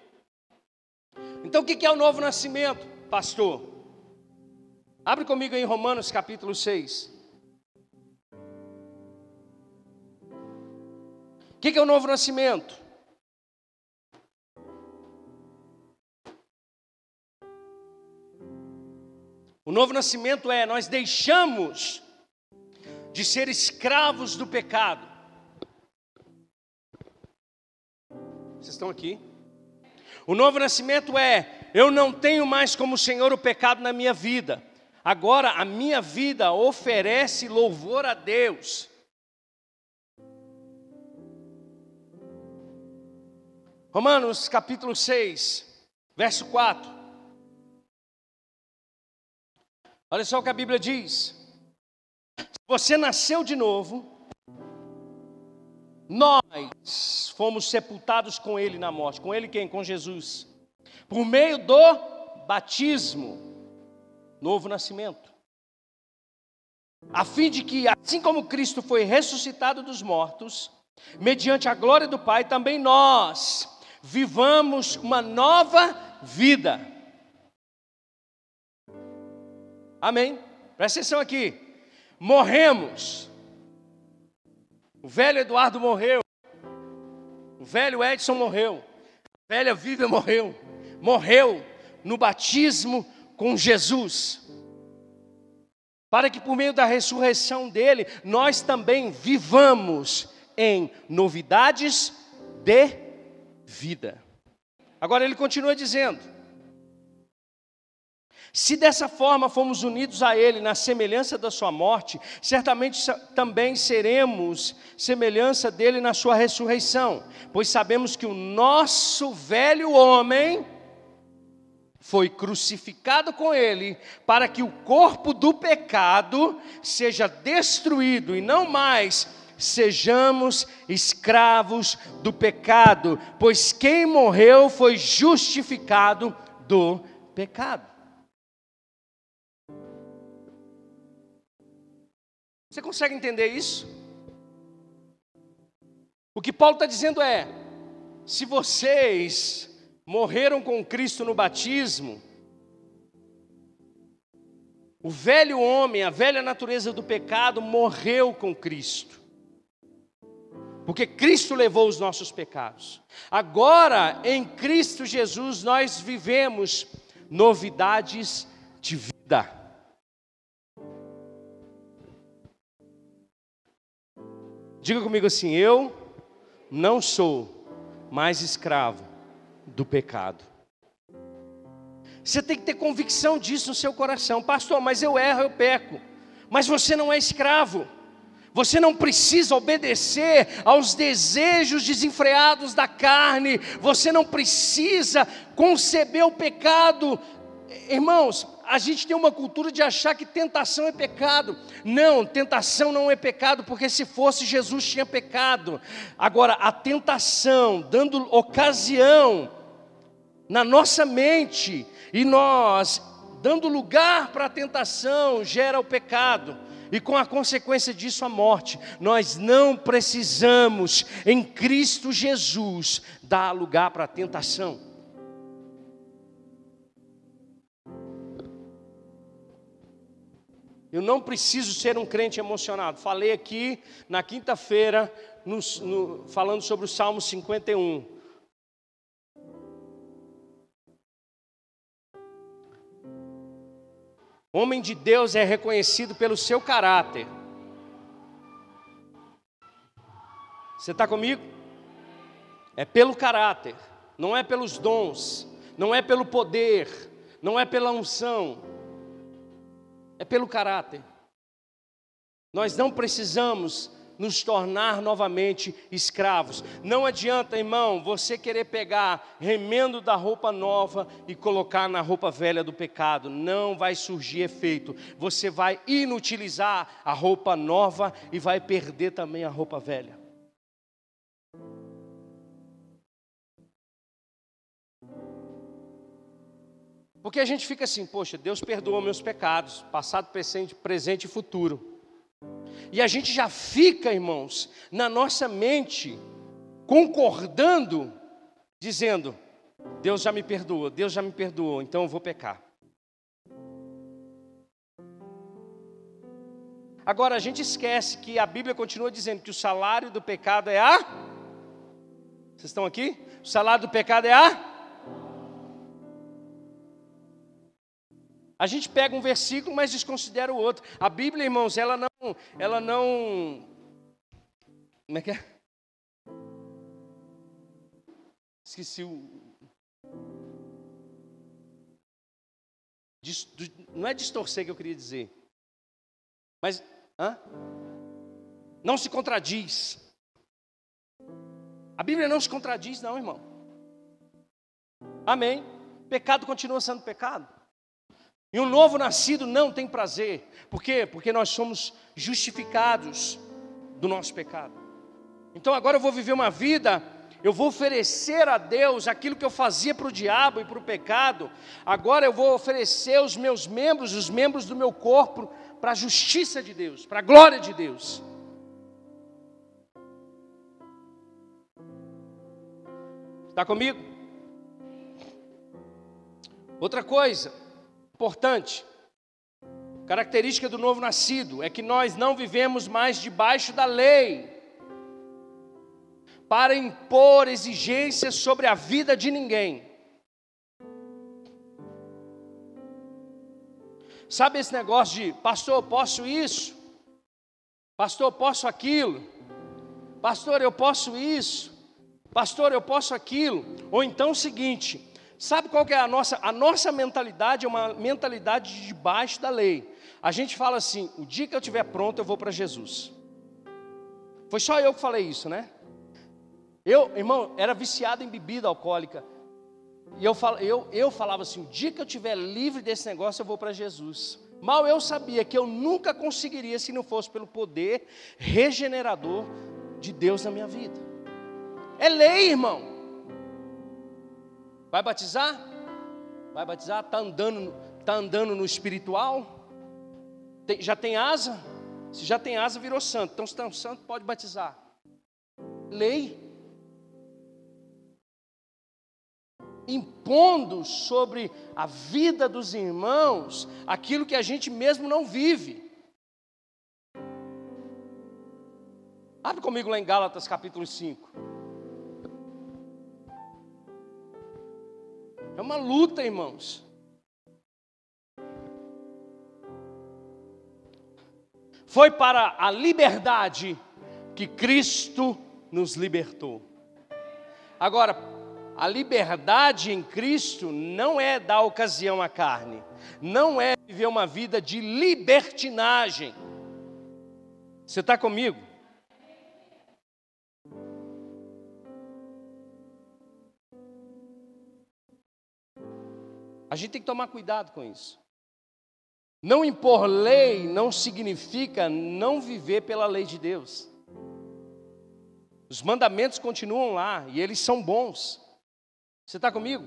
Então o que é o novo nascimento, pastor? Abre comigo em Romanos capítulo 6. O que é o novo nascimento? O novo nascimento é nós deixamos de ser escravos do pecado. Vocês estão aqui? O novo nascimento é: eu não tenho mais como Senhor o pecado na minha vida. Agora a minha vida oferece louvor a Deus. Romanos capítulo 6, verso 4. Olha só o que a Bíblia diz. Você nasceu de novo, nós fomos sepultados com Ele na morte. Com Ele quem? Com Jesus. Por meio do batismo, novo nascimento. A fim de que, assim como Cristo foi ressuscitado dos mortos, mediante a glória do Pai, também nós vivamos uma nova vida. Amém? Presta atenção aqui. Morremos. O velho Eduardo morreu. O velho Edson morreu. A velha Vivian morreu. Morreu no batismo com Jesus. Para que por meio da ressurreição dele, nós também vivamos em novidades de vida. Agora ele continua dizendo: se dessa forma fomos unidos a Ele na semelhança da Sua morte, certamente também seremos semelhança dele na Sua ressurreição, pois sabemos que o nosso velho homem foi crucificado com Ele, para que o corpo do pecado seja destruído e não mais sejamos escravos do pecado, pois quem morreu foi justificado do pecado. Você consegue entender isso? O que Paulo está dizendo é: se vocês morreram com Cristo no batismo, o velho homem, a velha natureza do pecado morreu com Cristo. Porque Cristo levou os nossos pecados. Agora, em Cristo Jesus, nós vivemos novidades de vida. Diga comigo assim: eu não sou mais escravo do pecado. Você tem que ter convicção disso no seu coração, pastor. Mas eu erro, eu peco. Mas você não é escravo. Você não precisa obedecer aos desejos desenfreados da carne. Você não precisa conceber o pecado. Irmãos, a gente tem uma cultura de achar que tentação é pecado. Não, tentação não é pecado, porque se fosse Jesus tinha pecado. Agora, a tentação, dando ocasião na nossa mente, e nós dando lugar para a tentação, gera o pecado. E com a consequência disso, a morte. Nós não precisamos, em Cristo Jesus, dar lugar para a tentação. Eu não preciso ser um crente emocionado. Falei aqui na quinta-feira, falando sobre o Salmo 51. Homem de Deus é reconhecido pelo seu caráter. Você está comigo? É pelo caráter, não é pelos dons, não é pelo poder, não é pela unção é pelo caráter. Nós não precisamos nos tornar novamente escravos. Não adianta, irmão, você querer pegar remendo da roupa nova e colocar na roupa velha do pecado. Não vai surgir efeito. Você vai inutilizar a roupa nova e vai perder também a roupa velha. Porque a gente fica assim, poxa, Deus perdoa meus pecados, passado, presente, presente e futuro. E a gente já fica, irmãos, na nossa mente, concordando, dizendo: Deus já me perdoou, Deus já me perdoou, então eu vou pecar. Agora a gente esquece que a Bíblia continua dizendo que o salário do pecado é a. Vocês estão aqui? O salário do pecado é a. A gente pega um versículo, mas desconsidera o outro. A Bíblia, irmãos, ela não, ela não. Como é que é? Esqueci o. Não é distorcer que eu queria dizer. Mas, hã? Não se contradiz. A Bíblia não se contradiz, não, irmão. Amém. Pecado continua sendo pecado. E um novo nascido não tem prazer. Por quê? Porque nós somos justificados do nosso pecado. Então agora eu vou viver uma vida, eu vou oferecer a Deus aquilo que eu fazia para o diabo e para o pecado. Agora eu vou oferecer os meus membros, os membros do meu corpo, para a justiça de Deus, para a glória de Deus. Está comigo? Outra coisa importante, característica do novo nascido, é que nós não vivemos mais debaixo da lei para impor exigências sobre a vida de ninguém. Sabe esse negócio de, pastor, posso isso? Pastor, posso aquilo? Pastor, eu posso isso? Pastor, eu posso aquilo? Ou então o seguinte, sabe qual que é a nossa, a nossa mentalidade? É uma mentalidade de debaixo da lei. A gente fala assim, o dia que eu estiver pronto eu vou para Jesus. Foi só eu que falei isso, né? Eu, irmão, era viciado em bebida alcoólica. E eu, fal, eu, eu falava assim: o dia que eu estiver livre desse negócio, eu vou para Jesus. Mal eu sabia que eu nunca conseguiria se não fosse pelo poder regenerador de Deus na minha vida. É lei, irmão. Vai batizar? Vai batizar? Está andando, tá andando no espiritual? Tem, já tem asa? Se já tem asa, virou santo. Então, se está santo, pode batizar. Lei. impondo sobre a vida dos irmãos aquilo que a gente mesmo não vive. Abre comigo lá em Gálatas capítulo 5. É uma luta, irmãos. Foi para a liberdade que Cristo nos libertou. Agora, a liberdade em Cristo não é dar ocasião à carne, não é viver uma vida de libertinagem. Você está comigo? A gente tem que tomar cuidado com isso. Não impor lei não significa não viver pela lei de Deus. Os mandamentos continuam lá e eles são bons. Você está comigo?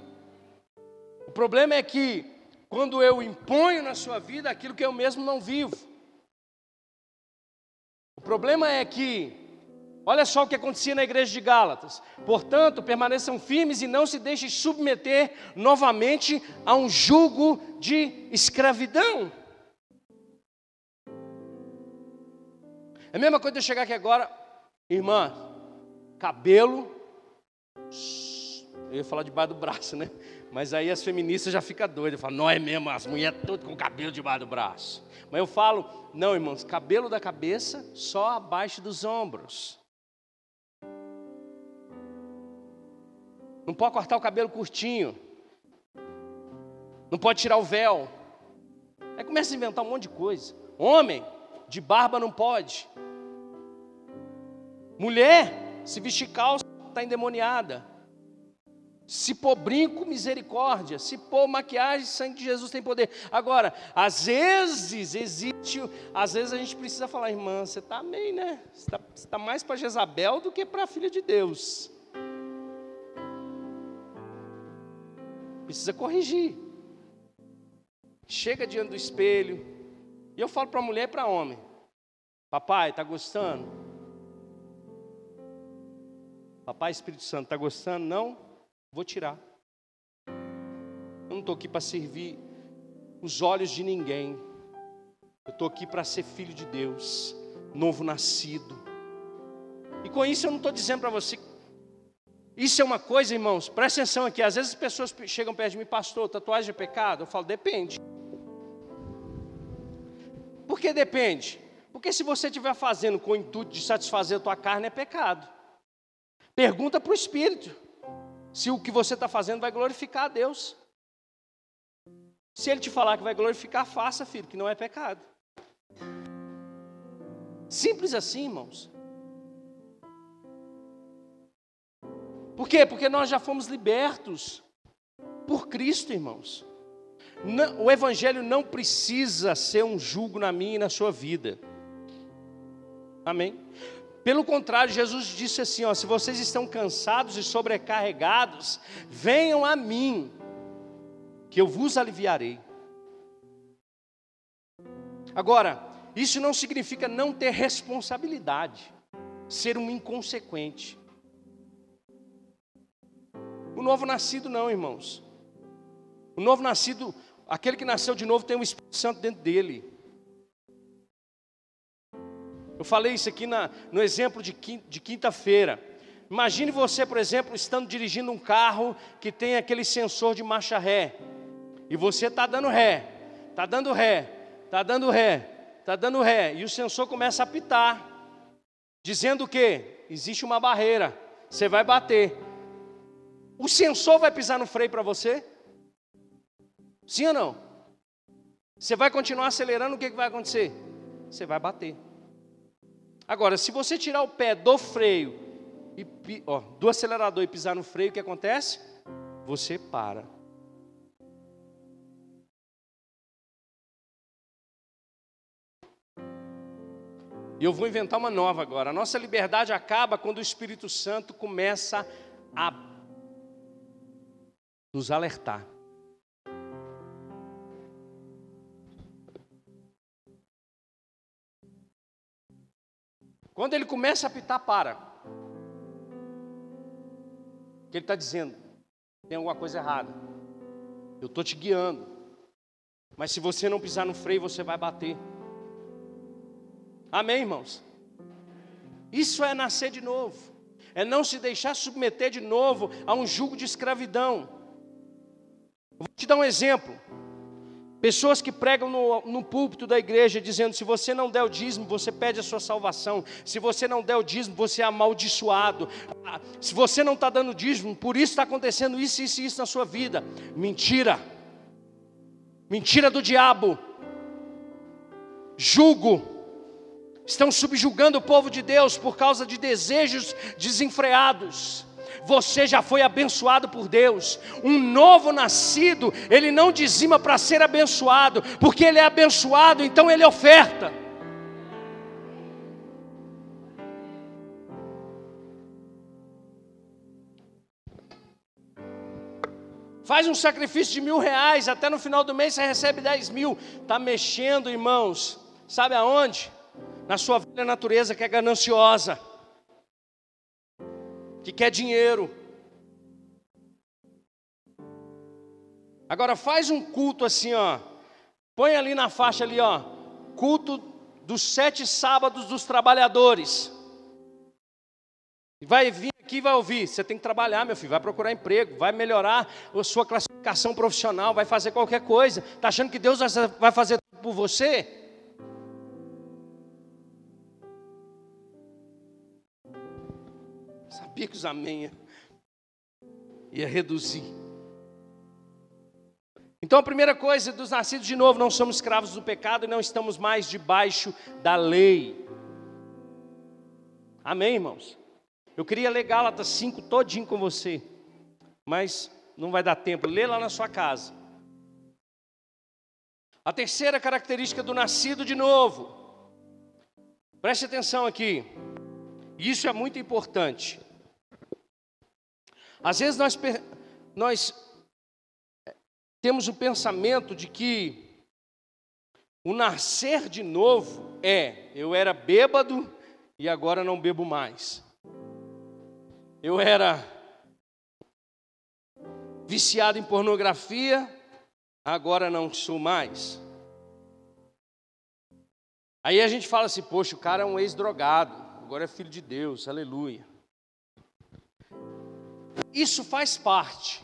O problema é que quando eu imponho na sua vida aquilo que eu mesmo não vivo. O problema é que, olha só o que acontecia na igreja de Gálatas. Portanto, permaneçam firmes e não se deixem submeter novamente a um jugo de escravidão. É a mesma coisa de eu chegar aqui agora, irmã, cabelo eu ia falar debaixo do braço, né? Mas aí as feministas já ficam doidas. Falam, não é mesmo, as mulheres tudo com cabelo debaixo do braço. Mas eu falo, não, irmãos, cabelo da cabeça só abaixo dos ombros. Não pode cortar o cabelo curtinho. Não pode tirar o véu. Aí começa a inventar um monte de coisa. Homem, de barba não pode. Mulher, se vestir calça, está endemoniada. Se pôr brinco, misericórdia. Se pôr maquiagem, sangue de Jesus tem poder. Agora, às vezes existe, às vezes a gente precisa falar, irmã, você está meio, né? Você está tá mais para Jezabel do que para a filha de Deus. Precisa corrigir. Chega diante do espelho. E eu falo para mulher e para homem: Papai, está gostando? Papai Espírito Santo, está gostando? Não? Vou tirar. estou aqui para servir os olhos de ninguém. Eu estou aqui para ser filho de Deus, novo nascido. E com isso eu não estou dizendo para você. Isso é uma coisa, irmãos, presta atenção aqui. Às vezes as pessoas chegam perto de mim, pastor, tatuagem é pecado? Eu falo, depende. Por que depende? Porque se você estiver fazendo com o intuito de satisfazer a tua carne, é pecado. Pergunta para o Espírito se o que você está fazendo vai glorificar a Deus. Se ele te falar que vai glorificar, faça, filho, que não é pecado. Simples assim, irmãos. Por quê? Porque nós já fomos libertos por Cristo, irmãos. o Evangelho não precisa ser um jugo na minha e na sua vida. Amém? Pelo contrário, Jesus disse assim: ó, se vocês estão cansados e sobrecarregados, venham a mim, que eu vos aliviarei. Agora, isso não significa não ter responsabilidade, ser um inconsequente. O novo nascido, não, irmãos. O novo nascido, aquele que nasceu de novo, tem o Espírito Santo dentro dele. Eu falei isso aqui na, no exemplo de quinta-feira. Imagine você, por exemplo, estando dirigindo um carro que tem aquele sensor de marcha ré. E você está dando ré, está dando ré, está dando ré, está dando ré. E o sensor começa a apitar, dizendo que existe uma barreira, você vai bater. O sensor vai pisar no freio para você? Sim ou não? Você vai continuar acelerando, o que, que vai acontecer? Você vai bater. Agora, se você tirar o pé do freio, e, ó, do acelerador e pisar no freio, o que acontece? Você para. E eu vou inventar uma nova agora. A nossa liberdade acaba quando o Espírito Santo começa a nos alertar. Quando ele começa a apitar, para. Que ele está dizendo: tem alguma coisa errada. Eu estou te guiando. Mas se você não pisar no freio, você vai bater. Amém, irmãos? Isso é nascer de novo. É não se deixar submeter de novo a um jugo de escravidão. Vou te dar um exemplo. Pessoas que pregam no, no, púlpito da igreja dizendo: se você não der o dízimo, você perde a sua salvação. Se você não der o dízimo, você é amaldiçoado. Ah, se você não está dando dízimo, por isso está acontecendo isso, isso e isso na sua vida. Mentira. Mentira do diabo. Julgo. Estão subjugando o povo de Deus por causa de desejos desenfreados você já foi abençoado por Deus. Um novo nascido, ele não dizima para ser abençoado, porque ele é abençoado, então ele oferta. Faz um sacrifício de mil reais, até no final do mês você recebe dez mil. Está mexendo, irmãos, sabe aonde? Na sua velha natureza que é gananciosa que quer dinheiro. Agora faz um culto assim, ó. Põe ali na faixa ali, ó. Culto dos sete sábados dos trabalhadores. Vai vir aqui e vai ouvir. Você tem que trabalhar, meu filho. Vai procurar emprego, vai melhorar a sua classificação profissional, vai fazer qualquer coisa. Está achando que Deus vai fazer tudo por você? Sabia que os amém ia reduzir. Então a primeira coisa dos nascidos de novo, não somos escravos do pecado e não estamos mais debaixo da lei. Amém, irmãos? Eu queria ler Gálatas 5 todinho com você, mas não vai dar tempo. Lê lá na sua casa. A terceira característica do nascido de novo. Preste atenção aqui. Isso é muito importante. Às vezes nós, nós eh, temos o pensamento de que o nascer de novo é: eu era bêbado e agora não bebo mais. Eu era viciado em pornografia agora não sou mais. Aí a gente fala assim, poxa, o cara é um ex-drogado, agora é filho de Deus, aleluia. Isso faz parte,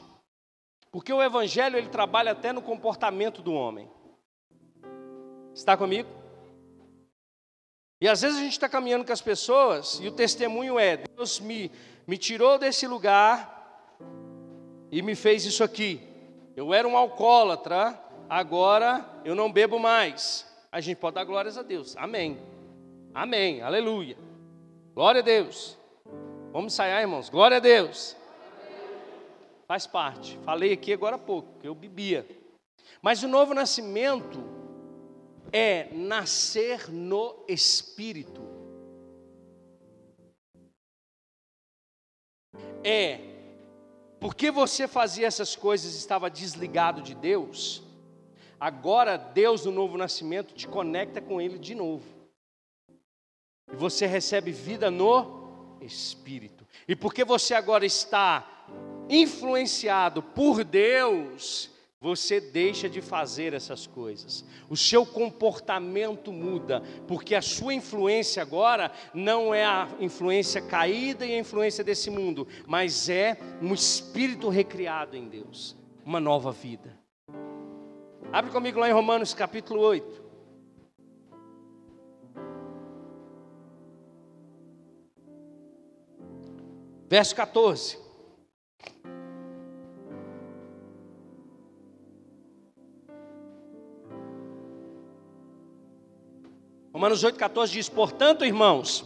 porque o Evangelho ele trabalha até no comportamento do homem. Está comigo? E às vezes a gente está caminhando com as pessoas e o testemunho é: Deus me, me tirou desse lugar e me fez isso aqui. Eu era um alcoólatra, agora eu não bebo mais. A gente pode dar glórias a Deus. Amém. Amém. Aleluia. Glória a Deus. Vamos ensaiar, irmãos. Glória a Deus. Faz parte. Falei aqui agora há pouco, que eu bebia. Mas o novo nascimento é nascer no espírito. É porque você fazia essas coisas estava desligado de Deus. Agora Deus no novo nascimento te conecta com ele de novo. E você recebe vida no espírito. E porque você agora está influenciado por Deus, você deixa de fazer essas coisas. O seu comportamento muda, porque a sua influência agora não é a influência caída e a influência desse mundo, mas é um espírito recriado em Deus, uma nova vida. Abre comigo lá em Romanos capítulo 8. Verso 14. Romanos 8,14 diz: Portanto, irmãos,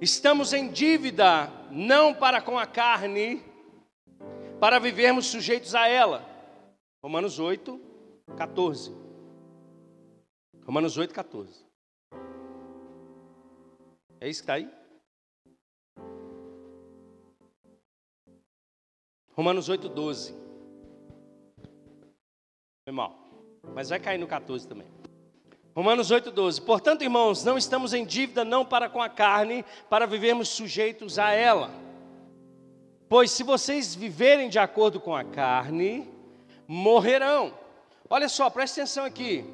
estamos em dívida, não para com a carne, para vivermos sujeitos a ela. Romanos 8, 14. Romanos 8, 14. É isso que está aí? Romanos 8, 12. Foi mal. Mas vai cair no 14 também. Romanos 8,12. Portanto, irmãos, não estamos em dívida não para com a carne, para vivermos sujeitos a ela. Pois se vocês viverem de acordo com a carne, morrerão. Olha só, presta atenção aqui.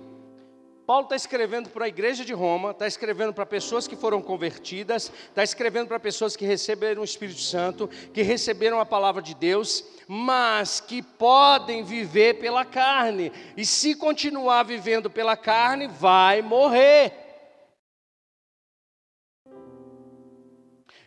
Paulo está escrevendo para a igreja de Roma, está escrevendo para pessoas que foram convertidas, está escrevendo para pessoas que receberam o Espírito Santo, que receberam a palavra de Deus, mas que podem viver pela carne, e se continuar vivendo pela carne, vai morrer.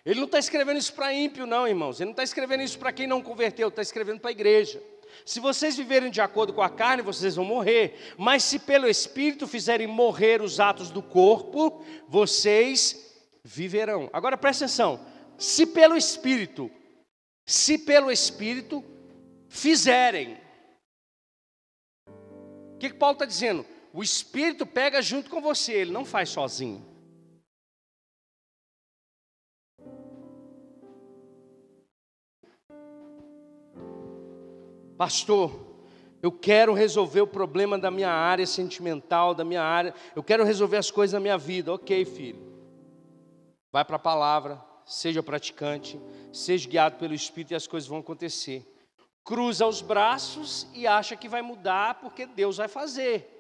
Ele não está escrevendo isso para ímpio, não, irmãos. Ele não está escrevendo isso para quem não converteu, está escrevendo para a igreja. Se vocês viverem de acordo com a carne, vocês vão morrer. Mas se pelo Espírito fizerem morrer os atos do corpo, vocês viverão. Agora presta atenção: se pelo Espírito, se pelo Espírito fizerem. O que, que Paulo está dizendo? O Espírito pega junto com você, ele não faz sozinho. Pastor, eu quero resolver o problema da minha área sentimental, da minha área, eu quero resolver as coisas da minha vida. Ok, filho. Vai para a palavra, seja praticante, seja guiado pelo Espírito e as coisas vão acontecer. Cruza os braços e acha que vai mudar porque Deus vai fazer.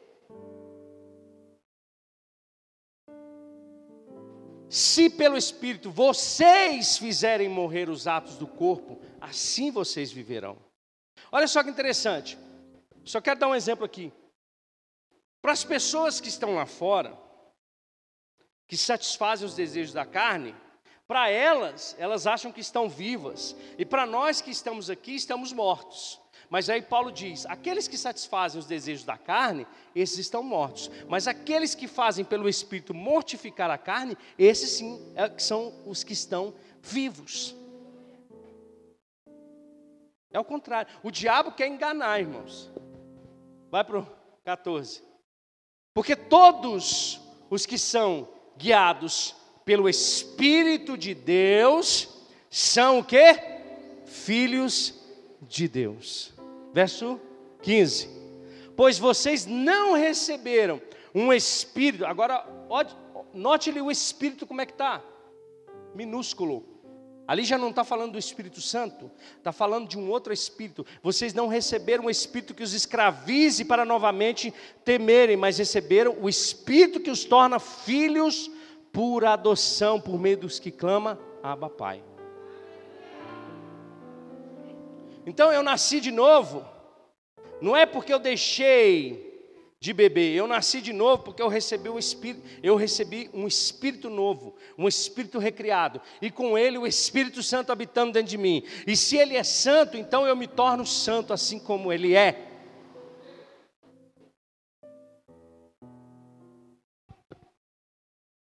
Se pelo Espírito vocês fizerem morrer os atos do corpo, assim vocês viverão. Olha só que interessante. Só quero dar um exemplo aqui. Para as pessoas que estão lá fora, que satisfazem os desejos da carne, para elas, elas acham que estão vivas. E para nós que estamos aqui, estamos mortos. Mas aí Paulo diz: aqueles que satisfazem os desejos da carne, esses estão mortos. Mas aqueles que fazem pelo Espírito mortificar a carne, esses sim é, são os que estão vivos. É o contrário. O diabo quer enganar, irmãos. Vai para o 14. Porque todos os que são guiados pelo Espírito de Deus são o que? Filhos de Deus. Verso 15. Pois vocês não receberam um espírito. Agora, note-lhe o espírito como é que está. Minúsculo. Ali já não está falando do Espírito Santo, está falando de um outro Espírito. Vocês não receberam um Espírito que os escravize para novamente temerem, mas receberam o Espírito que os torna filhos por adoção, por meio dos que clama, Abba Pai. Então eu nasci de novo, não é porque eu deixei de beber. Eu nasci de novo porque eu recebi um espírito, eu recebi um espírito novo, um espírito recriado, e com ele o Espírito Santo habitando dentro de mim. E se ele é santo, então eu me torno santo assim como ele é.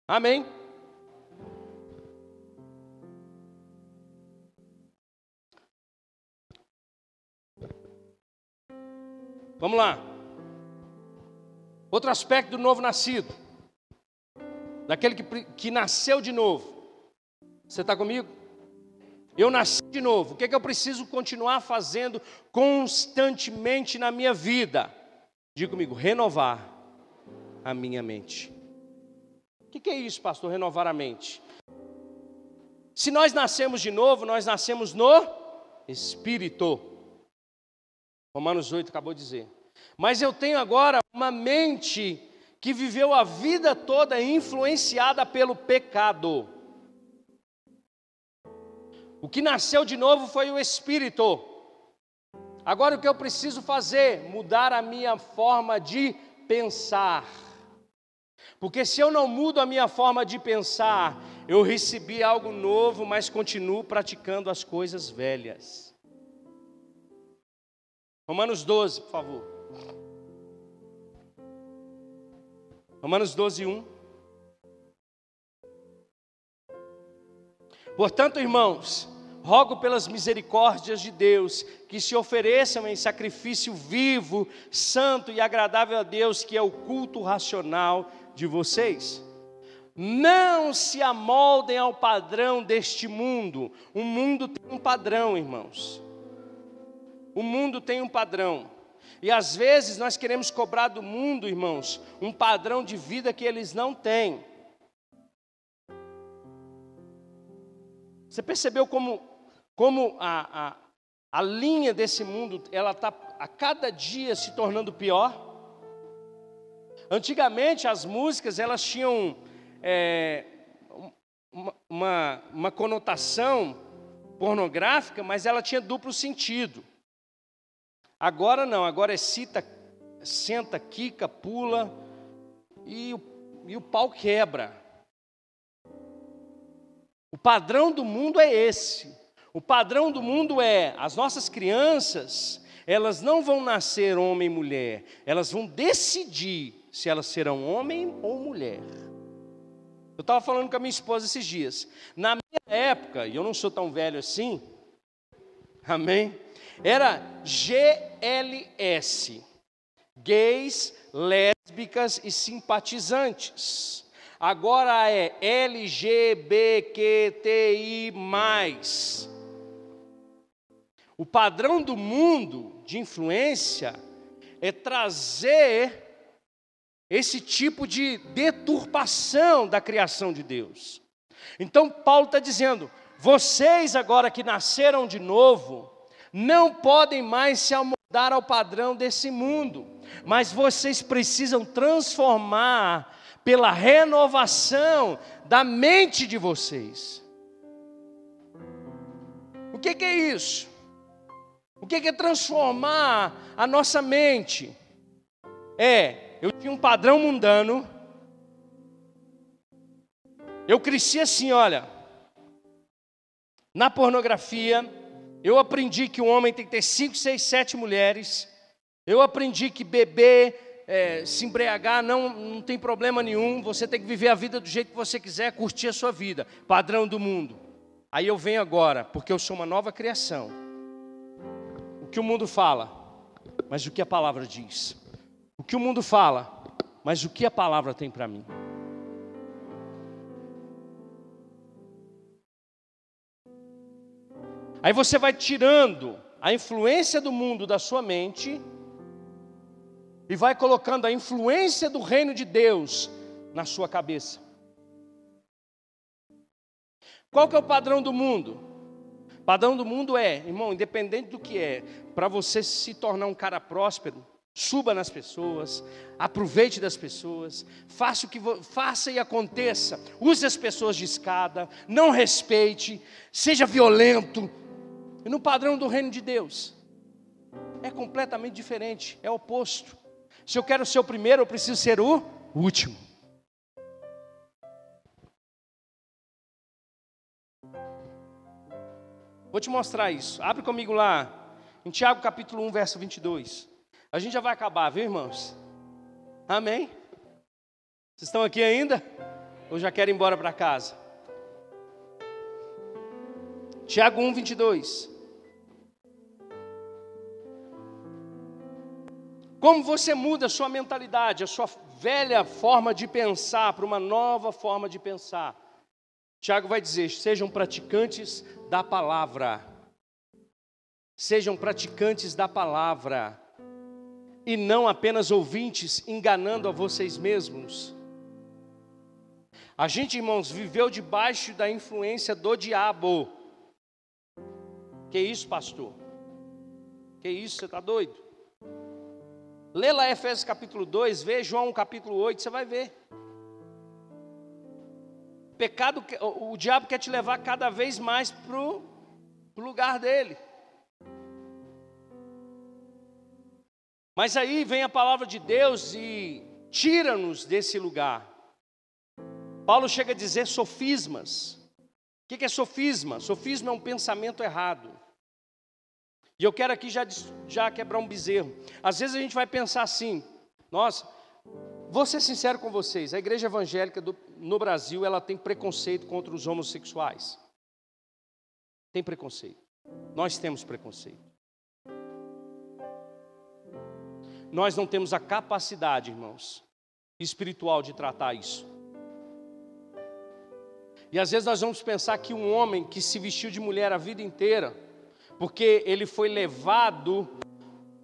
Amém. Vamos lá. Outro aspecto do novo nascido, daquele que, que nasceu de novo. Você está comigo? Eu nasci de novo. O que, é que eu preciso continuar fazendo constantemente na minha vida? Diga comigo, renovar a minha mente. O que, é isso, pastor? Renovar a mente. Se nós nascemos de novo, nós nascemos no Espírito. Romanos 8 acabou de dizer. Mas eu tenho agora uma mente que viveu a vida toda influenciada pelo pecado. O que nasceu de novo foi o Espírito. Agora o que eu preciso fazer? Mudar a minha forma de pensar. Porque se eu não mudo a minha forma de pensar, eu recebi algo novo, mas continuo praticando as coisas velhas. Romanos 12, por favor. Romanos 12, 1. Portanto, irmãos, rogo pelas misericórdias de Deus que se ofereçam em sacrifício vivo, santo e agradável a Deus, que é o culto racional de vocês. Não se amoldem ao padrão deste mundo. O mundo tem um padrão, irmãos. O mundo tem um padrão. E às vezes nós queremos cobrar do mundo, irmãos, um padrão de vida que eles não têm. Você percebeu como, como a, a, a linha desse mundo, ela está a cada dia se tornando pior? Antigamente as músicas, elas tinham é, uma, uma, uma conotação pornográfica, mas ela tinha duplo sentido. Agora não, agora é cita, senta, quica, pula e o, e o pau quebra. O padrão do mundo é esse. O padrão do mundo é as nossas crianças, elas não vão nascer homem e mulher, elas vão decidir se elas serão homem ou mulher. Eu estava falando com a minha esposa esses dias. Na minha época, e eu não sou tão velho assim, amém? Era GLS, gays, lésbicas e simpatizantes. Agora é LGBTQI. O padrão do mundo de influência é trazer esse tipo de deturpação da criação de Deus. Então, Paulo está dizendo: vocês agora que nasceram de novo, não podem mais se amoldar ao padrão desse mundo, mas vocês precisam transformar pela renovação da mente de vocês. O que, que é isso? O que, que é transformar a nossa mente? É, eu tinha um padrão mundano, eu cresci assim, olha, na pornografia, eu aprendi que um homem tem que ter cinco, seis, sete mulheres. Eu aprendi que beber, é, se embriagar não, não tem problema nenhum. Você tem que viver a vida do jeito que você quiser, curtir a sua vida, padrão do mundo. Aí eu venho agora, porque eu sou uma nova criação. O que o mundo fala, mas o que a palavra diz. O que o mundo fala, mas o que a palavra tem para mim. Aí você vai tirando a influência do mundo da sua mente e vai colocando a influência do reino de Deus na sua cabeça. Qual que é o padrão do mundo? padrão do mundo é, irmão, independente do que é, para você se tornar um cara próspero, suba nas pessoas, aproveite das pessoas, faça o que faça e aconteça, use as pessoas de escada, não respeite, seja violento. E no padrão do reino de Deus é completamente diferente, é oposto. Se eu quero ser o primeiro, eu preciso ser o último. Vou te mostrar isso. Abre comigo lá, em Tiago capítulo 1, verso 22. A gente já vai acabar, viu, irmãos? Amém? Vocês estão aqui ainda? Ou já querem ir embora para casa? Tiago 1, 22. Como você muda a sua mentalidade, a sua velha forma de pensar para uma nova forma de pensar? Tiago vai dizer: sejam praticantes da palavra. Sejam praticantes da palavra. E não apenas ouvintes, enganando a vocês mesmos. A gente, irmãos, viveu debaixo da influência do diabo. Que isso, pastor? Que isso, você está doido? Lê lá Efésios capítulo 2, vê João capítulo 8, você vai ver pecado, o, o diabo quer te levar cada vez mais para o lugar dele. Mas aí vem a palavra de Deus e tira-nos desse lugar. Paulo chega a dizer sofismas. O que é sofisma? Sofisma é um pensamento errado. E eu quero aqui já, já quebrar um bezerro. Às vezes a gente vai pensar assim: nossa, vou ser sincero com vocês, a igreja evangélica do, no Brasil ela tem preconceito contra os homossexuais. Tem preconceito. Nós temos preconceito. Nós não temos a capacidade, irmãos, espiritual de tratar isso. E às vezes nós vamos pensar que um homem que se vestiu de mulher a vida inteira, porque ele foi levado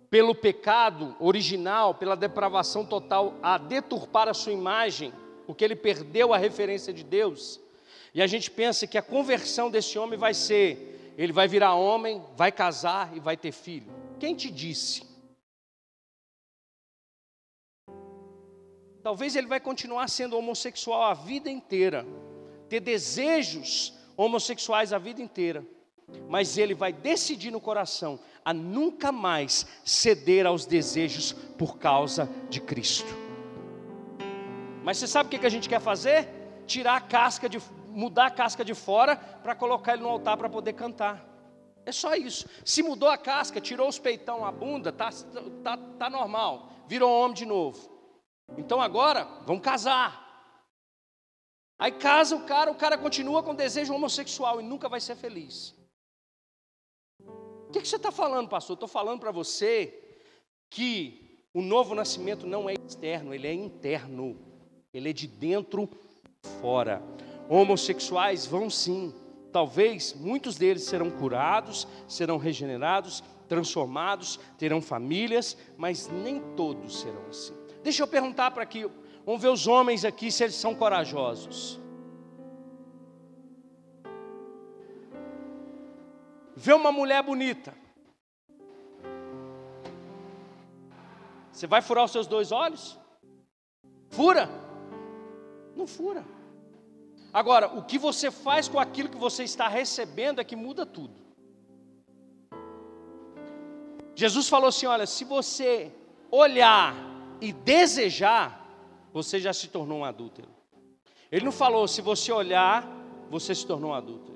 pelo pecado original, pela depravação total, a deturpar a sua imagem, porque ele perdeu a referência de Deus. E a gente pensa que a conversão desse homem vai ser: ele vai virar homem, vai casar e vai ter filho. Quem te disse? Talvez ele vai continuar sendo homossexual a vida inteira, ter desejos homossexuais a vida inteira, mas ele vai decidir no coração a nunca mais ceder aos desejos por causa de Cristo. Mas você sabe o que a gente quer fazer? Tirar a casca de mudar a casca de fora para colocar ele no altar para poder cantar. É só isso. Se mudou a casca, tirou os peitão, a bunda, tá, tá, tá normal. Virou homem de novo. Então agora, vamos casar. Aí casa o cara, o cara continua com desejo homossexual e nunca vai ser feliz. Que, que você está falando, pastor? Estou falando para você que o novo nascimento não é externo, ele é interno ele é de dentro fora. Homossexuais vão sim, talvez muitos deles serão curados, serão regenerados, transformados, terão famílias, mas nem todos serão assim. Deixa eu perguntar para aqui, vamos ver os homens aqui se eles são corajosos. Vê uma mulher bonita. Você vai furar os seus dois olhos? Fura. Não fura. Agora, o que você faz com aquilo que você está recebendo é que muda tudo. Jesus falou assim: olha, se você olhar e desejar, você já se tornou um adúltero. Ele não falou, se você olhar, você se tornou um adúltero.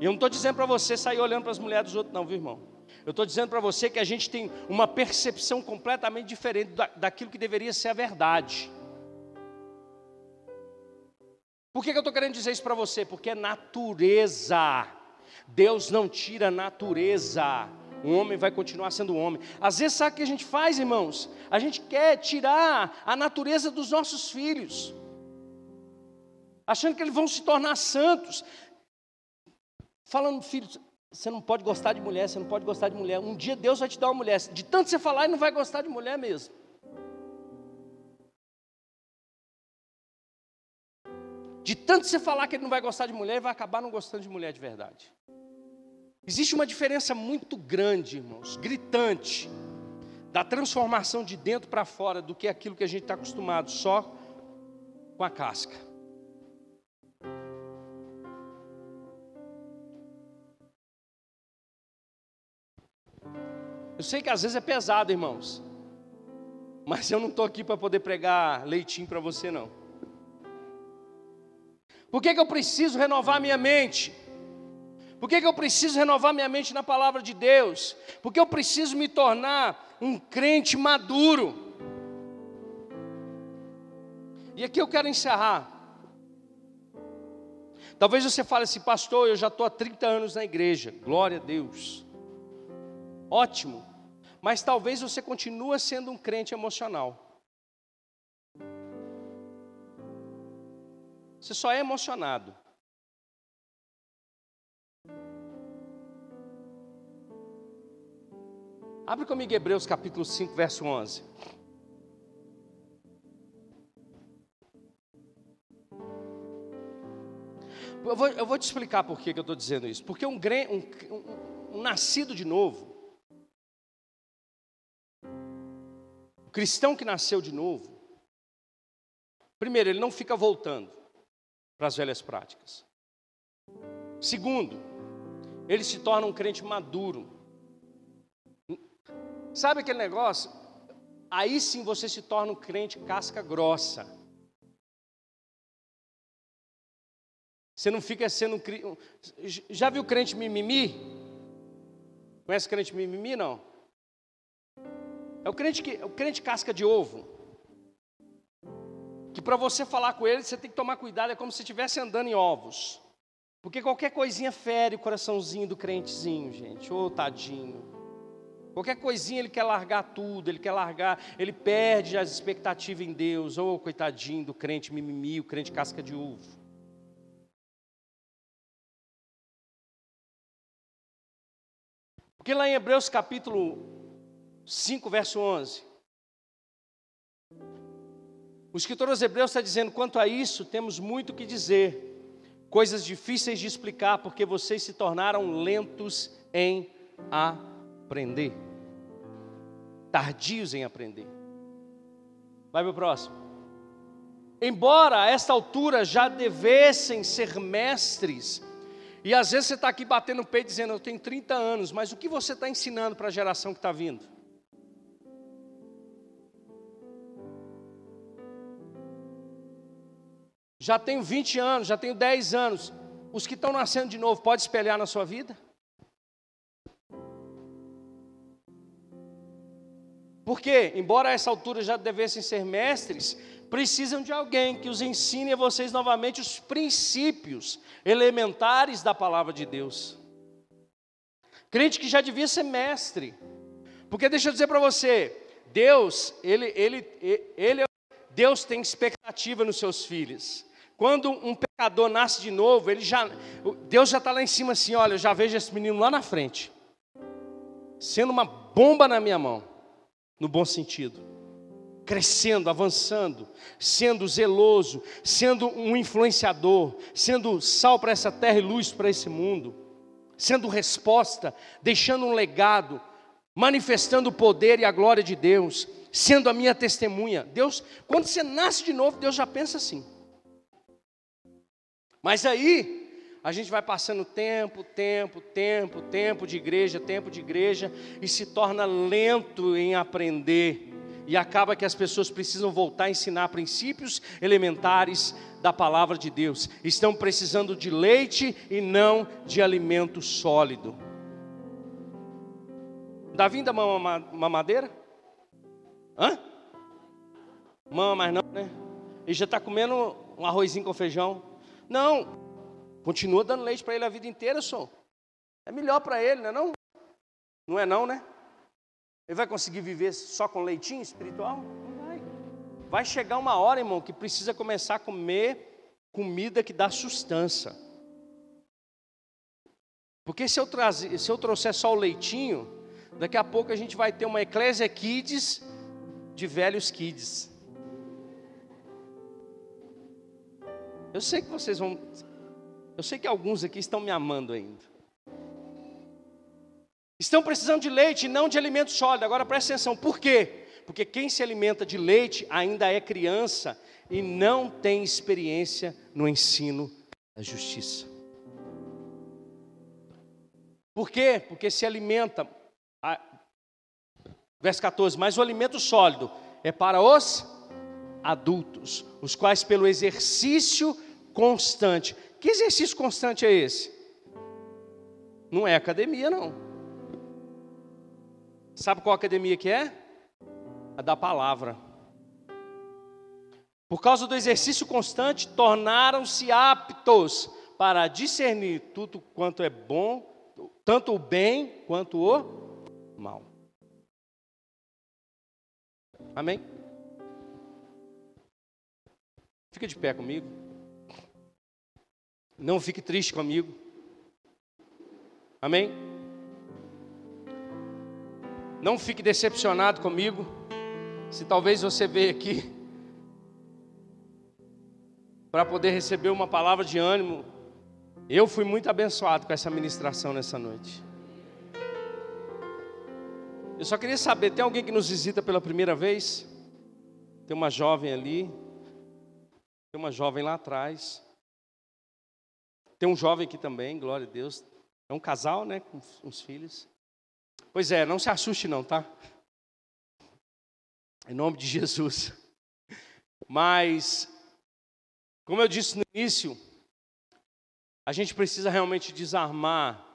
E eu não estou dizendo para você sair olhando para as mulheres dos outros, não, viu irmão? Eu estou dizendo para você que a gente tem uma percepção completamente diferente daquilo que deveria ser a verdade. Por que, que eu estou querendo dizer isso para você? Porque é natureza. Deus não tira natureza. Um homem vai continuar sendo homem. Às vezes, sabe o que a gente faz, irmãos? A gente quer tirar a natureza dos nossos filhos, achando que eles vão se tornar santos. Falando, filho, você não pode gostar de mulher, você não pode gostar de mulher. Um dia Deus vai te dar uma mulher. De tanto você falar, ele não vai gostar de mulher mesmo. De tanto você falar que ele não vai gostar de mulher, ele vai acabar não gostando de mulher de verdade. Existe uma diferença muito grande, irmãos, gritante, da transformação de dentro para fora do que aquilo que a gente está acostumado só com a casca. Eu sei que às vezes é pesado, irmãos, mas eu não estou aqui para poder pregar leitinho para você, não. Por que, que eu preciso renovar minha mente? Por que, que eu preciso renovar minha mente na palavra de Deus? Porque eu preciso me tornar um crente maduro. E aqui eu quero encerrar. Talvez você fale assim, pastor, eu já estou há 30 anos na igreja, glória a Deus. Ótimo, mas talvez você continue sendo um crente emocional. Você só é emocionado. Abre comigo Hebreus capítulo 5, verso 11. Eu vou, eu vou te explicar por que, que eu estou dizendo isso. Porque um, um, um, um nascido de novo, o cristão que nasceu de novo, primeiro, ele não fica voltando para as velhas práticas. Segundo, ele se torna um crente maduro. Sabe aquele negócio? Aí sim você se torna um crente casca grossa. Você não fica sendo. Já viu crente mimimi? Conhece crente mimimi? Não. É o crente, que, é o crente casca de ovo. Que para você falar com ele, você tem que tomar cuidado, é como se estivesse andando em ovos. Porque qualquer coisinha fere o coraçãozinho do crentezinho, gente. Ô, oh, tadinho. Qualquer coisinha ele quer largar tudo, ele quer largar, ele perde as expectativas em Deus. Ô, oh, coitadinho do crente mimimi, o crente casca de uvo. Porque lá em Hebreus capítulo 5, verso 11, o escritor aos Hebreus está dizendo: quanto a isso, temos muito que dizer, coisas difíceis de explicar, porque vocês se tornaram lentos em aprender, tardios em aprender. Vai para o próximo. Embora a esta altura já devessem ser mestres, e às vezes você está aqui batendo o peito dizendo, eu tenho 30 anos, mas o que você está ensinando para a geração que está vindo? Já tenho 20 anos, já tenho 10 anos. Os que estão nascendo de novo, pode espelhar na sua vida? Porque, embora a essa altura já devessem ser mestres, precisam de alguém que os ensine a vocês novamente os princípios elementares da palavra de Deus. Crente que já devia ser mestre. Porque deixa eu dizer para você, Deus, ele, ele, ele, Deus tem expectativa nos seus filhos. Quando um pecador nasce de novo, ele já, Deus já está lá em cima assim, olha, eu já vejo esse menino lá na frente, sendo uma bomba na minha mão no bom sentido, crescendo, avançando, sendo zeloso, sendo um influenciador, sendo sal para essa terra e luz para esse mundo, sendo resposta, deixando um legado, manifestando o poder e a glória de Deus, sendo a minha testemunha. Deus, quando você nasce de novo, Deus já pensa assim. Mas aí, a gente vai passando tempo, tempo, tempo, tempo de igreja, tempo de igreja, e se torna lento em aprender. E acaba que as pessoas precisam voltar a ensinar princípios elementares da palavra de Deus. Estão precisando de leite e não de alimento sólido. Davi mama mamadeira? Hã? Mama mais não, né? E já está comendo um arrozinho com feijão? Não, Continua dando leite para ele a vida inteira, só. É melhor para ele, não é não? Não é não, né? Ele vai conseguir viver só com leitinho espiritual? Não vai. Vai chegar uma hora, irmão, que precisa começar a comer comida que dá sustância. Porque se eu, trazer, se eu trouxer só o leitinho, daqui a pouco a gente vai ter uma Eclésia Kids de velhos kids. Eu sei que vocês vão eu sei que alguns aqui estão me amando ainda. Estão precisando de leite e não de alimento sólido. Agora presta atenção, por quê? Porque quem se alimenta de leite ainda é criança e não tem experiência no ensino da justiça. Por quê? Porque se alimenta. Verso 14: Mas o alimento sólido é para os adultos, os quais, pelo exercício constante. Que exercício constante é esse? Não é academia, não. Sabe qual academia que é? A da palavra. Por causa do exercício constante, tornaram-se aptos para discernir tudo quanto é bom, tanto o bem quanto o mal. Amém? Fica de pé comigo. Não fique triste comigo. Amém? Não fique decepcionado comigo. Se talvez você veio aqui para poder receber uma palavra de ânimo, eu fui muito abençoado com essa ministração nessa noite. Eu só queria saber, tem alguém que nos visita pela primeira vez? Tem uma jovem ali, tem uma jovem lá atrás. Tem um jovem aqui também, glória a Deus. É um casal, né, com uns filhos. Pois é, não se assuste não, tá? Em nome de Jesus. Mas, como eu disse no início, a gente precisa realmente desarmar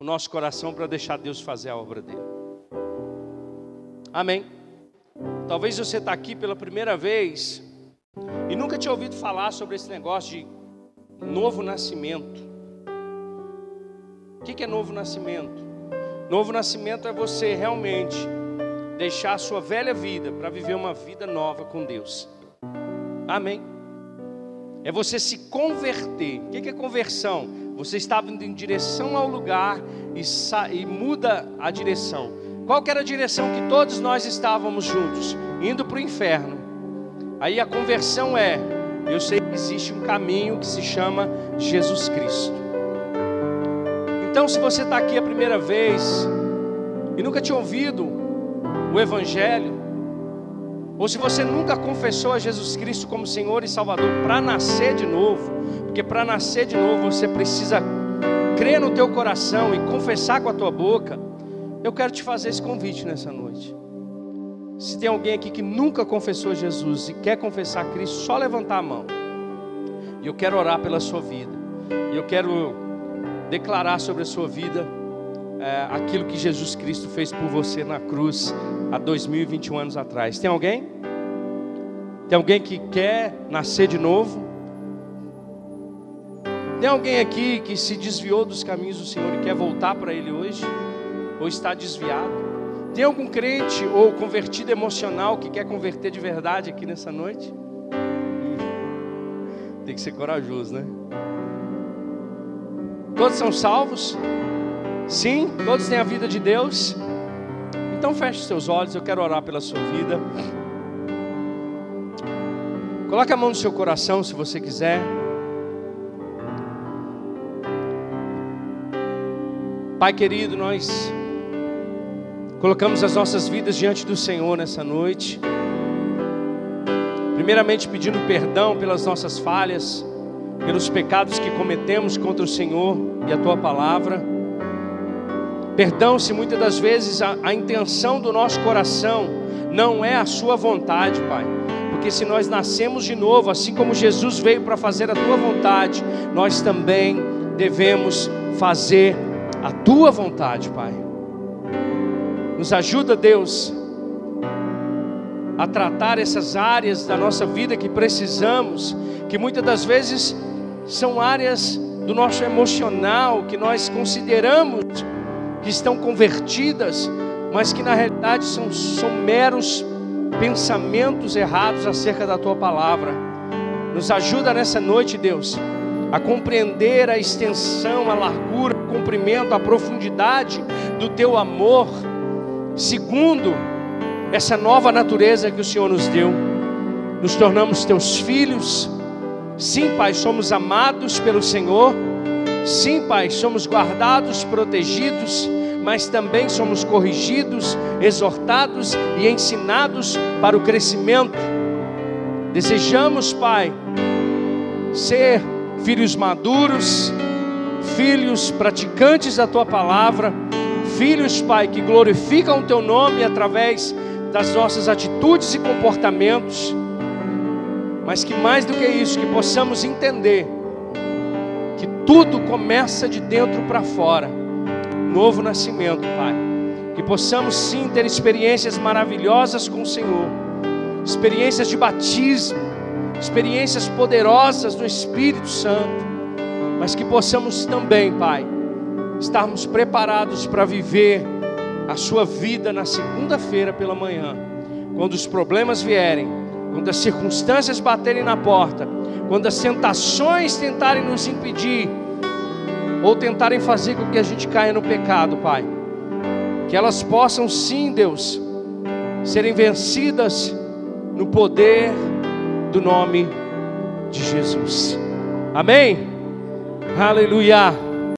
o nosso coração para deixar Deus fazer a obra dele. Amém. Talvez você está aqui pela primeira vez e nunca tinha ouvido falar sobre esse negócio de novo nascimento. O que é novo nascimento? Novo nascimento é você realmente deixar a sua velha vida para viver uma vida nova com Deus. Amém. É você se converter. O que é conversão? Você estava indo em direção ao lugar e, e muda a direção. Qual era a direção que todos nós estávamos juntos? Indo para o inferno. Aí a conversão é: eu sei que existe um caminho que se chama Jesus Cristo. Então, se você está aqui a primeira vez e nunca tinha ouvido o Evangelho, ou se você nunca confessou a Jesus Cristo como Senhor e Salvador para nascer de novo, porque para nascer de novo você precisa crer no teu coração e confessar com a tua boca, eu quero te fazer esse convite nessa noite. Se tem alguém aqui que nunca confessou Jesus e quer confessar Cristo, só levantar a mão. E eu quero orar pela sua vida. E eu quero declarar sobre a sua vida é, aquilo que Jesus Cristo fez por você na cruz há 2021 anos atrás. Tem alguém? Tem alguém que quer nascer de novo? Tem alguém aqui que se desviou dos caminhos do Senhor e quer voltar para Ele hoje? Ou está desviado? Tem algum crente ou convertido emocional que quer converter de verdade aqui nessa noite? Tem que ser corajoso, né? Todos são salvos? Sim, todos têm a vida de Deus. Então feche seus olhos, eu quero orar pela sua vida. Coloque a mão no seu coração se você quiser. Pai querido, nós colocamos as nossas vidas diante do Senhor nessa noite. Primeiramente pedindo perdão pelas nossas falhas pelos pecados que cometemos contra o Senhor e a tua palavra. Perdão se muitas das vezes a, a intenção do nosso coração não é a sua vontade, Pai. Porque se nós nascemos de novo, assim como Jesus veio para fazer a tua vontade, nós também devemos fazer a tua vontade, Pai. Nos ajuda, Deus, a tratar essas áreas da nossa vida que precisamos, que muitas das vezes são áreas do nosso emocional que nós consideramos que estão convertidas, mas que na realidade são, são meros pensamentos errados acerca da tua palavra. Nos ajuda nessa noite, Deus, a compreender a extensão, a largura, o comprimento, a profundidade do teu amor, segundo essa nova natureza que o Senhor nos deu. Nos tornamos teus filhos Sim, Pai, somos amados pelo Senhor. Sim, Pai, somos guardados, protegidos, mas também somos corrigidos, exortados e ensinados para o crescimento. Desejamos, Pai, ser filhos maduros, filhos praticantes da tua palavra, filhos, Pai, que glorificam o teu nome através das nossas atitudes e comportamentos, mas que mais do que isso, que possamos entender que tudo começa de dentro para fora. Novo nascimento, Pai. Que possamos sim ter experiências maravilhosas com o Senhor, experiências de batismo, experiências poderosas do Espírito Santo, mas que possamos também, Pai, estarmos preparados para viver a Sua vida na segunda-feira pela manhã, quando os problemas vierem, quando as circunstâncias baterem na porta, quando as tentações tentarem nos impedir, ou tentarem fazer com que a gente caia no pecado, Pai, que elas possam sim, Deus, serem vencidas no poder do nome de Jesus. Amém? Aleluia.